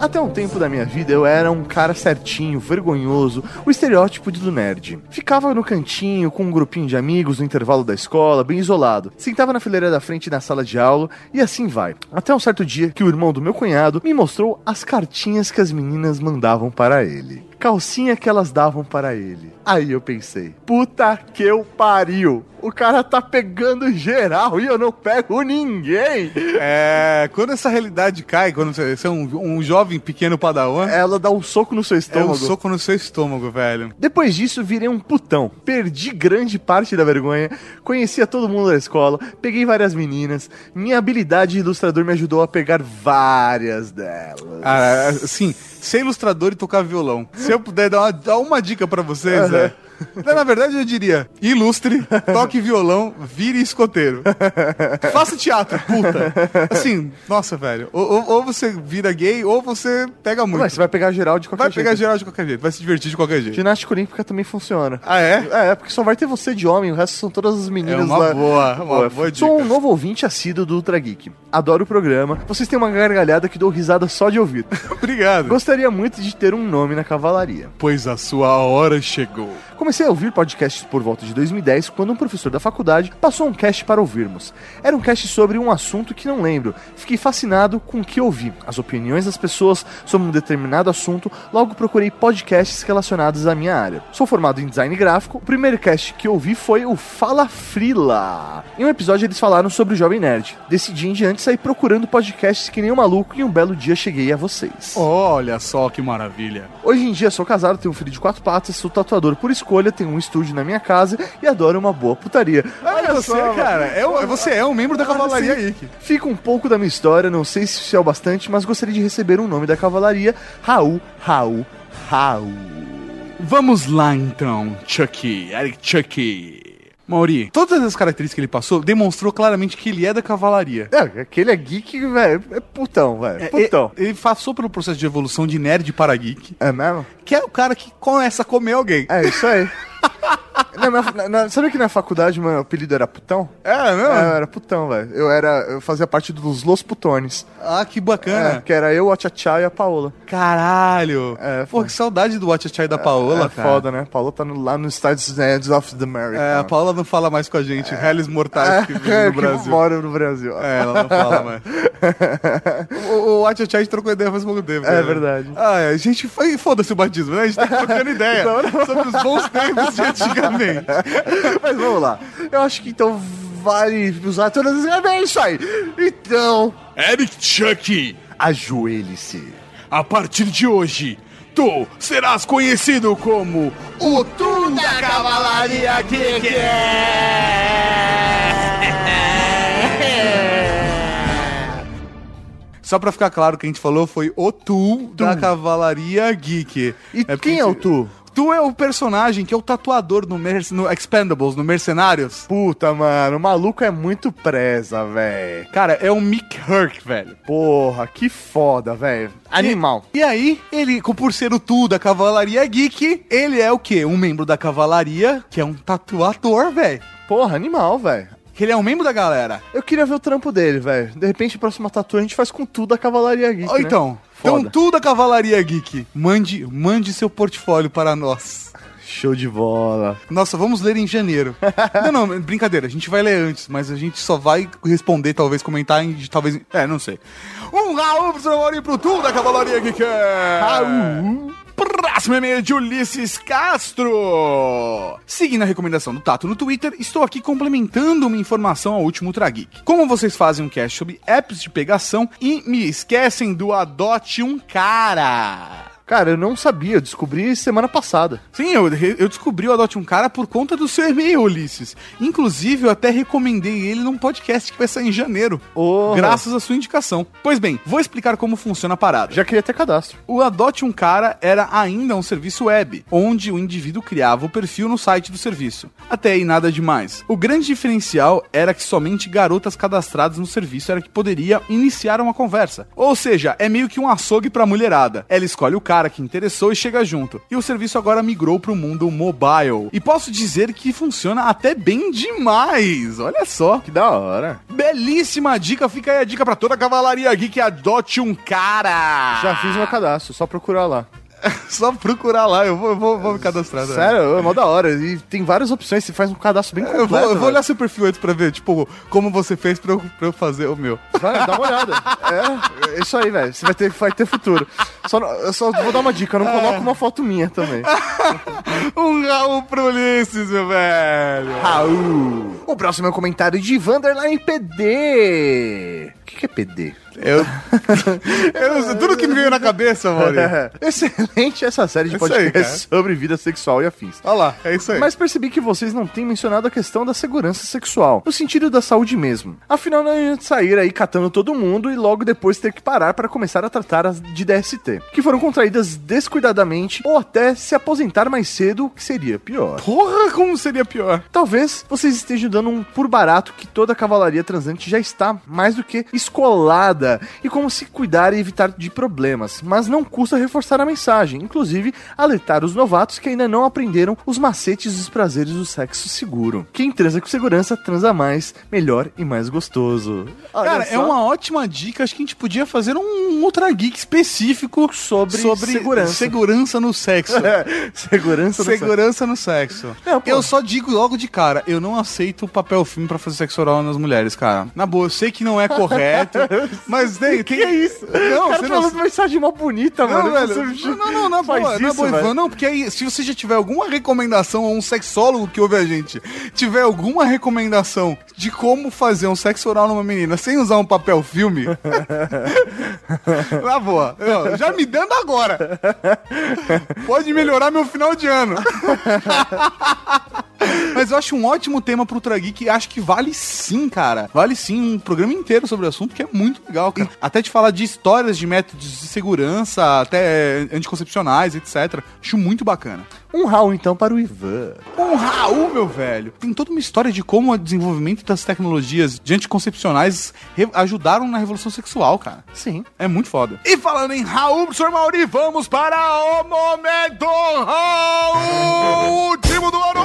Até um tempo da minha vida eu era um cara certinho, vergonhoso, o estereótipo do nerd. Ficava no cantinho com um grupinho de amigos no intervalo da escola, bem isolado. Sentava na fileira da frente na sala de aula e assim vai. Até um certo dia que o irmão do meu cunhado me mostrou as cartinhas que as meninas mandavam para ele. Calcinha que elas davam para ele. Aí eu pensei, puta que eu pariu. O cara tá pegando geral e eu não pego ninguém. É, quando essa realidade cai, quando você, você é um, um jovem pequeno padawan, Ela dá um soco no seu é estômago. um soco no seu estômago, velho. Depois disso, virei um putão. Perdi grande parte da vergonha, conhecia todo mundo da escola, peguei várias meninas. Minha habilidade de ilustrador me ajudou a pegar várias delas. Ah, assim, ser ilustrador e tocar violão. Se eu puder dar uma, dar uma dica pra vocês, é. Na verdade, eu diria: ilustre, toque violão, vire escoteiro. Faça teatro, puta. Assim, nossa, velho. Ou, ou- você vira gay, ou você pega muito. Mas você vai pegar geral de qualquer Vai jeito. pegar geral de qualquer jeito, vai se divertir de qualquer jeito. Ginástica olímpica também funciona. Ah, é? É, porque só vai ter você de homem, o resto são todas as meninas É uma lá. boa, uma boa Sou dica. um novo ouvinte assíduo do Ultra Geek. Adoro o programa. Vocês têm uma gargalhada que dou risada só de ouvir. Obrigado. Gostaria muito de ter um nome na cavalaria. Pois a sua hora chegou. Comecei a ouvir podcasts por volta de 2010, quando um professor da faculdade passou um cast para ouvirmos. Era um cast sobre um assunto que não lembro. Fiquei fascinado com o que ouvi, as opiniões das pessoas sobre um determinado assunto, logo procurei podcasts relacionados à minha área. Sou formado em design gráfico, o primeiro cast que ouvi foi o Fala Frila. Em um episódio eles falaram sobre o Jovem Nerd. Decidi em diante sair procurando podcasts que nem um maluco e um belo dia cheguei a vocês. Olha só que maravilha. Hoje em dia sou casado, tenho um filho de quatro patas, sou tatuador por escolha, tenho um estúdio na minha casa e adoro uma boa putaria. Olha você, só, cara. É, um- você é um membro da Cavalaria Sim. Geek. Fica um pouco da minha história, não sei se isso é o bastante, mas gostaria de receber um nome da cavalaria. Raul, Raul, Raul. Vamos lá então, Chucky, Eric Chucky. Mauri, todas as características que ele passou demonstrou claramente que ele é da cavalaria. É, aquele é geek, velho, é putão, velho, putão. Ele, ele passou pelo processo de evolução de nerd para geek, É mesmo? que é o cara que começa a comer alguém. É isso aí. Minha- na- na- sabe que na faculdade meu apelido era putão? É, não? É, eu era putão, velho. Eu era. Eu fazia parte dos Los Putones. Ah, que bacana. É, que era eu, a Tchá e a Paola. Caralho. É, Pô, que saudade do Watch Chai da Paola, é cara. foda, né? Paola tá no- lá nos Estados Unidos of the America. É, a Paola não fala mais com a gente. Réis mortais que vivem É, no que Brasil. mora no Brasil. É, ela não fala mais. o o Chai trocou ideia faz pouco tempo. É né? verdade. Ah, é, a gente foi. Foda-se o batismo, né? A gente tá trocando ideia sobre os bons tempos de antigamente. Mas vamos lá. Eu acho que então vale usar todas as. É isso aí. Então, Eric Chuck, ajoelhe-se. a partir de hoje, tu serás conhecido como o Tu da Cavalaria Só pra ficar claro, o que a gente falou foi o Tu, da Cavalaria Geek. E porque quem é o Tu? Tu é o personagem que é o tatuador no, Merc- no Expendables, no Mercenários. Puta, mano, o maluco é muito presa, velho. Cara, é o Mick Herc, velho. Porra, que foda, velho. Animal. E aí, ele, por ser o Tu da Cavalaria Geek, ele é o quê? Um membro da Cavalaria, que é um tatuador, velho. Porra, animal, velho. Que ele é um membro da galera. Eu queria ver o trampo dele, velho. De repente, a próxima tatu a gente faz com tudo a Cavalaria Geek. Ó, né? então, Foda. então Tu da Cavalaria Geek, mande, mande seu portfólio para nós. Show de bola. Nossa, vamos ler em janeiro. não, não, brincadeira, a gente vai ler antes, mas a gente só vai responder, talvez, comentar em. Talvez. É, não sei. Um Raul pro seu e pro Tu da Cavalaria Geek. Raul. Próximo e-mail de Ulisses Castro. Seguindo a recomendação do Tato no Twitter, estou aqui complementando uma informação ao último Ultra Geek. Como vocês fazem um cast sobre apps de pegação e me esquecem do Adote um Cara. Cara, eu não sabia, eu descobri semana passada. Sim, eu, eu descobri o Adote um Cara por conta do seu e-mail, Ulisses. Inclusive, eu até recomendei ele num podcast que vai sair em janeiro. Porra. Graças à sua indicação. Pois bem, vou explicar como funciona a parada. Já queria ter cadastro. O Adote um Cara era ainda um serviço web, onde o indivíduo criava o perfil no site do serviço. Até aí nada demais. O grande diferencial era que somente garotas cadastradas no serviço era que poderia iniciar uma conversa. Ou seja, é meio que um açougue pra mulherada. Ela escolhe o cara que interessou e chega junto. E o serviço agora migrou pro mundo mobile. E posso dizer que funciona até bem demais. Olha só. Que da hora. Belíssima dica, fica aí a dica pra toda a cavalaria geek, adote um cara. Já fiz meu cadastro, só procurar lá. Só procurar lá, eu vou, vou, vou me cadastrar. né? Sério, é mó da hora. E tem várias opções, você faz um cadastro bem completo. Eu vou, eu vou olhar seu perfil antes pra ver, tipo, como você fez pra eu, pra eu fazer o meu. Vai, dá uma olhada. É, é isso aí, velho. Você vai ter, vai ter futuro. Só, eu só vou dar uma dica, não coloco uma foto minha também. Um Raul pro Ulisses, meu velho. Raul. O próximo é o comentário de Vanderline PD. O que, que é PD? Eu, eu tudo que me veio na cabeça, Maurício. É. Excelente essa série de aí, podcasts sobre vida sexual e afins. Olha lá, é isso aí. Mas percebi que vocês não têm mencionado a questão da segurança sexual, no sentido da saúde mesmo. Afinal, não adianta sair aí catando todo mundo e logo depois ter que parar para começar a tratar as de DST, que foram contraídas descuidadamente ou até se aposentar mais cedo, que seria pior. Porra, como seria pior? Talvez vocês estejam dando um por barato que toda a cavalaria transante já está mais do que escolada e como se cuidar e evitar de problemas, mas não custa reforçar a mensagem, inclusive alertar os novatos que ainda não aprenderam os macetes dos prazeres do sexo seguro. Quem transa com segurança transa mais, melhor e mais gostoso. Olha Cara, é só. uma ótima dica. Acho que a gente podia fazer um Ultra Geek específico Sobre segurança. segurança no sexo. segurança no Segurança no sexo. Não, eu só digo logo de cara, eu não aceito papel filme pra fazer sexo oral nas mulheres, cara. Na boa, eu sei que não é correto, mas tem, tem... Que é isso? Não, o cara você tá falando não... mensagem mó bonita, Não, mano. velho, não, não, não, na faz boa, na isso, boa, velho. Ivan, não, porque aí, se você já tiver alguma recomendação, ou um sexólogo que ouve a gente, tiver alguma recomendação de como fazer um sexo oral numa menina sem usar um papel filme, na boa, eu- já me dando agora, pode melhorar meu final de ano. Mas eu acho um ótimo tema pro Ultra Geek e acho que vale sim, cara. Vale sim um programa inteiro sobre o assunto, que é muito legal, cara. Até de falar de histórias de métodos de segurança, até eh, anticoncepcionais, etc. Acho muito bacana. Um Raul então para o Ivan. Um Raul, meu velho. Tem toda uma história de como o desenvolvimento das tecnologias de anticoncepcionais ajudaram na revolução sexual, cara. Sim. É muito foda. E falando em Raul, professor Mauri, vamos para o momento Raul, último do ano.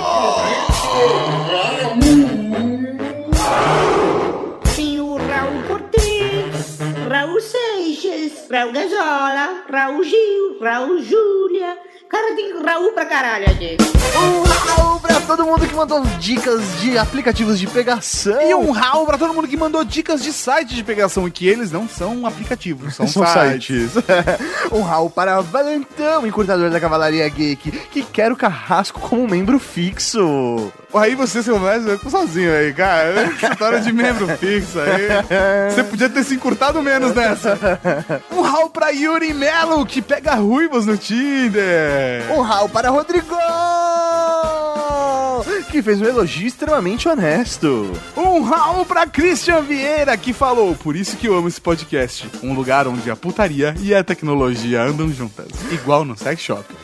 Tem o Raul Cortez, Raul Seixas, Raul Gazola, Raul Gil, Raul Júlia. Cara, tem Raul pra caralho aqui. Um Raul para todo mundo que mandou dicas de aplicativos de pegação. E um Raul pra todo mundo que mandou dicas de site de pegação e que eles não são aplicativos, são, São sites. sites. um Raul para Valentão, encurtador da Cavalaria Geek, que quer o carrasco como membro fixo. Aí você se começa sozinho aí, cara. História de membro fixo aí. Você podia ter se encurtado menos nessa. Um Raul pra Yuri Melo, que pega ruivas no Tinder. Um Raul para Rodrigo, que fez um elogio extremamente honesto. Um Raul pra Christian Vieira, que falou: Por isso que eu amo esse podcast. Um lugar onde a putaria e a tecnologia andam juntas. Igual no sex shop.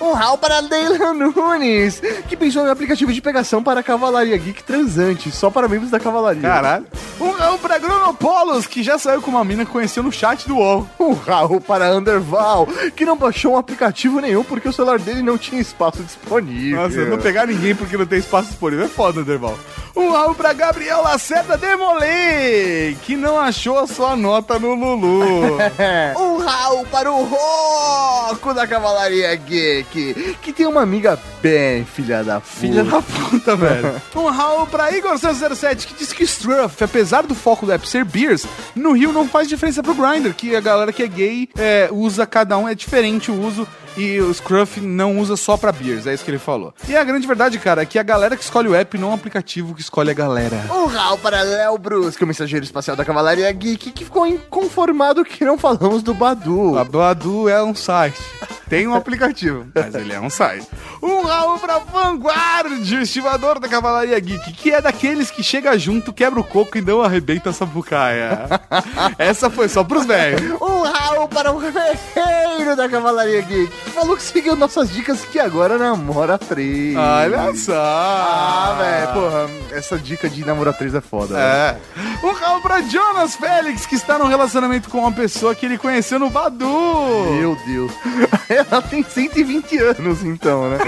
Um Raul para Leila Nunes, que pensou em um aplicativo de pegação para a Cavalaria Geek Transante, só para membros da Cavalaria. Caralho. Um Raul pra Gronopolos, que já saiu com uma mina que conheceu no chat do UOL. Um Raul para Underval, que não baixou um aplicativo nenhum porque o celular dele não tinha espaço disponível. Nossa, não pegar ninguém porque não tem espaço disponível é foda, Derval. Um Raul pra Gabriel Lacerda Demolei, que não achou a sua nota no Lulu. um Raul para o Roco da Cavalaria Geek, que tem uma amiga bem filha da puta. Filha da puta, velho. Um Raul pra Igor 007, que diz que Struff, apesar do foco do app ser beers, no Rio não faz diferença pro Grindr, que a galera que é gay é, usa cada um, é diferente o uso. E o Scruff não usa só pra beers, é isso que ele falou. E a grande verdade, cara, é que a galera que escolhe o app não é um aplicativo que escolhe a galera. Um Raul para Léo Brusque, o mensageiro espacial da Cavalaria Geek, que ficou inconformado que não falamos do Badu. A Badu é um site. Tem um aplicativo, mas ele é um site. Um Raul pra Vanguard, o estivador da Cavalaria Geek, que é daqueles que chega junto, quebra o coco e não arrebenta a sapucaia. Essa foi só pros velhos. Um Raul para o guerreiro da Cavalaria Geek, falou que seguiu nossas dicas que agora namora três. Olha só. Ah, velho, porra, essa dica de namora três é foda. É. Um Raul pra Jonas Félix, que está num relacionamento com uma pessoa que ele conheceu no Badu. Meu Deus. Ela tem 120 anos, então, né?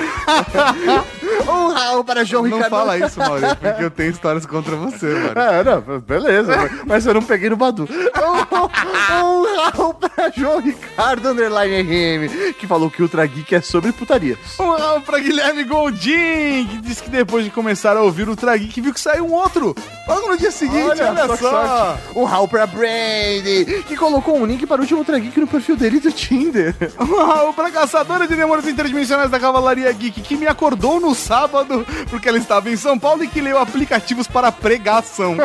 um Raul para João Não Ricardo. fala isso, Maurício, porque eu tenho histórias contra você, mano. É, não, beleza, mas- eu não peguei no Badu. Um, um Raul pra João Ricardo Underline RM, que falou que Ultra Geek é sobre putaria. Um Raul pra Guilherme Goldin, que disse que depois de começar a ouvir o Trageek, viu que saiu um outro. Logo no dia seguinte, olha, que só. sorte. Um Raul pra Brandy, que colocou um link para o último Ultra Geek no perfil dele do Tinder. Um Raul pra caçadora de demônios interdimensionais da Cavalaria Geek, que me acordou no sábado porque ela estava em São Paulo e que leu aplicativos para pregação.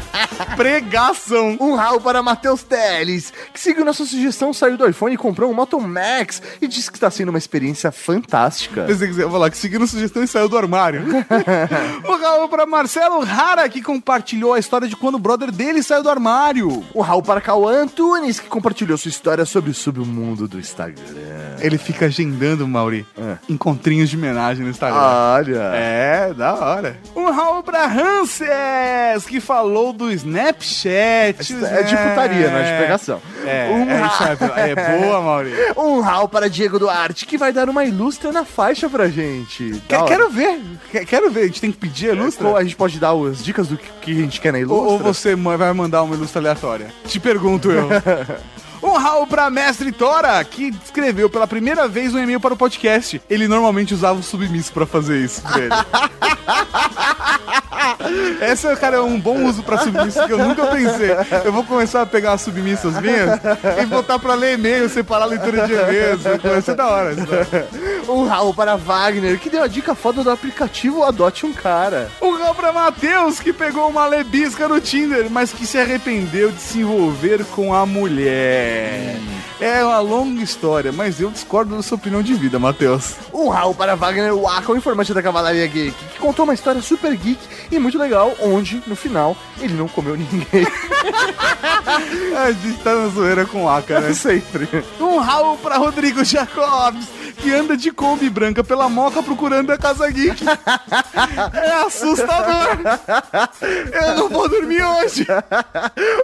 pregação. Um Raul para Matheus Teles, que seguiu nossa sugestão, saiu do iPhone e comprou um Moto Max e disse que está sendo uma experiência fantástica. Pensei que você ia falar que seguindo sugestão e saiu do armário. um Raul pra Marcelo Rara, que compartilhou a história de quando o brother dele saiu do armário. Um Raul para Cauã Antunes, que compartilhou sua história sobre o submundo do Instagram. Ele fica agendando, Mauri, encontrinhos de homenagem no Instagram. Olha. É, da hora. Um Raul pra Hanses, que falou do Snapchat. É de putaria, não é de pegação. É, Um é, isso é, é boa, Mauri. Um Raul para Diego Duarte, que vai dar uma ilustra na faixa pra gente. Que- quero ver, que- quero ver. A gente tem que pedir a ilustra? Ou a gente pode dar as dicas do que que a gente quer na ilustra? Ou, ou você vai mandar uma ilustra aleatória? Te pergunto eu. Um Raul pra Mestre Tora, que escreveu pela primeira vez um e-mail para o podcast. Ele normalmente usava o submisso pra fazer isso ele. Essa, cara, é um bom uso pra submisso que eu nunca pensei. Eu vou começar a pegar as submissas minhas e botar pra ler e-mail, separar a leitura de e-mails. Vai ser da hora. isso daí. Um Raul para Wagner, que deu a dica foda do aplicativo Adote um Cara. Um Raul pra Matheus, que pegou uma lebisca no Tinder, mas que se arrependeu de se envolver com a mulher. で、É uma longa história, mas eu discordo da sua opinião de vida, Matheus. Um Raul para Wagner Waka, o informante da Cavalaria Geek, que contou uma história super geek e muito legal, onde, no final, ele não comeu ninguém. A gente tá na zoeira com Aka, né? Sempre. Um Raul pra Rodrigo Jacobs, que anda de Kombi branca pela moca procurando a Casa Geek. É assustador. Eu não vou dormir hoje.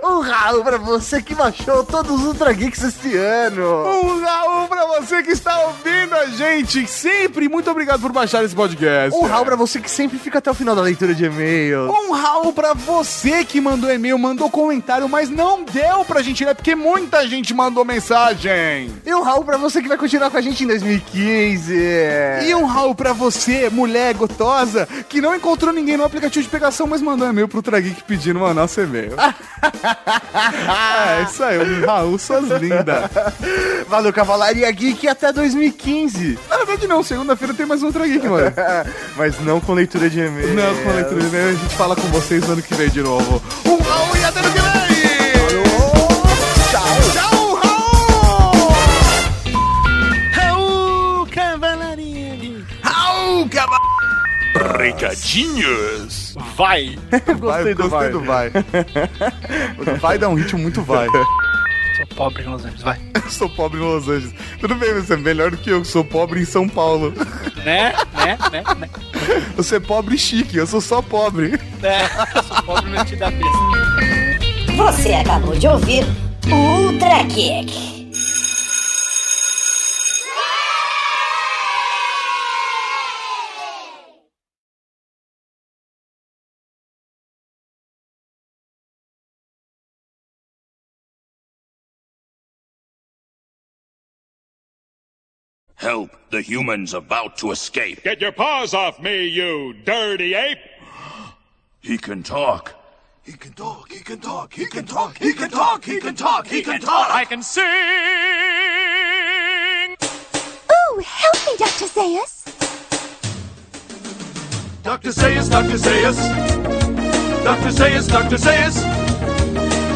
Um Raul para você que baixou todos os Ultra Geeks este ano. Um Raul pra você que está ouvindo a gente sempre. Muito obrigado por baixar esse podcast. Um Raul para você que sempre fica até o final da leitura de e-mails. Um Raul pra você que mandou e-mail, mandou comentário, mas não deu pra gente ler, porque muita gente mandou mensagem. E um Raul pra você que vai continuar com a gente em 2015. E um Raul pra você, mulher gotosa, que não encontrou ninguém no aplicativo de pegação, mas mandou e-mail pro Trageek pedindo mandar nosso e-mail. é, isso aí, um Raul, suas lindas. Valeu, Cavalaria Geek, até 2015. Na verdade não, segunda-feira tem mais um Trageek, mano. Mas não com leitura de e-mails. Não, com leitura de e-mail, a gente fala com vocês no ano que vem de novo. Um Raul e até ano que vem! Tchau. Tchau, Raul! Raul Cavalaria Geek. Raul, caba... Recadinhos. Vai. Gostei do vai. do vai. vai dar um ritmo muito vai. Sou pobre em Los Angeles, vai. Eu sou pobre em Los Angeles. Tudo bem, você é melhor do que eu, que sou pobre em São Paulo. Né? Né? Né? né? Você é pobre e chique, eu sou só pobre. É, eu sou pobre no te dá. Você acabou de ouvir o Ultra Kick. Help! The human's about to escape. Get your paws off me, you dirty ape! He can talk. He can talk, he can talk, he can talk, he can talk, he can talk, he can talk! I can sing! Ooh, help me, Dr. Zayas. Dr. Zayas, Dr. Zayas! Dr. Zayas, Dr. Zayas!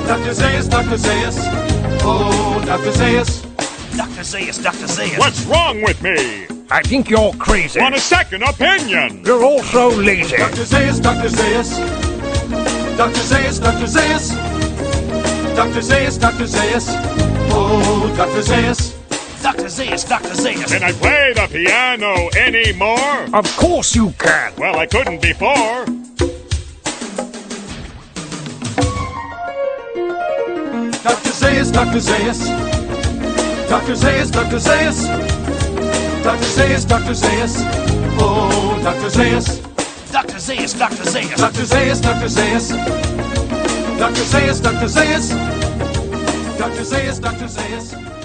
Dr. Zayas, Dr. Zayas! Oh, Dr. Zayas! Dr. Zayas, Dr. Zayas. What's wrong with me? I think you're crazy. Want a second opinion? You're also lazy. Dr. Zayas, Dr. Zayas! Dr. Zayas, Dr. Zayas! Dr. Zayas, Dr. Zayas! Oh, Dr. Zayas! Dr. Zayas, Dr. Zayas. Can I play the piano anymore? Of course you can. Well, I couldn't before. Dr. Zayas, Dr. Zayas. Dr. Zayas, Dr. Zayas. Dr. Zayas, Dr. Zayas. Oh, Dr. Zayas. Dr. Zayas, Dr. Zayas. Dr. Zayas, Dr. Zayas. Dr. Zayas, Dr. Zayas. Dr. Zayas, Dr. Zayas.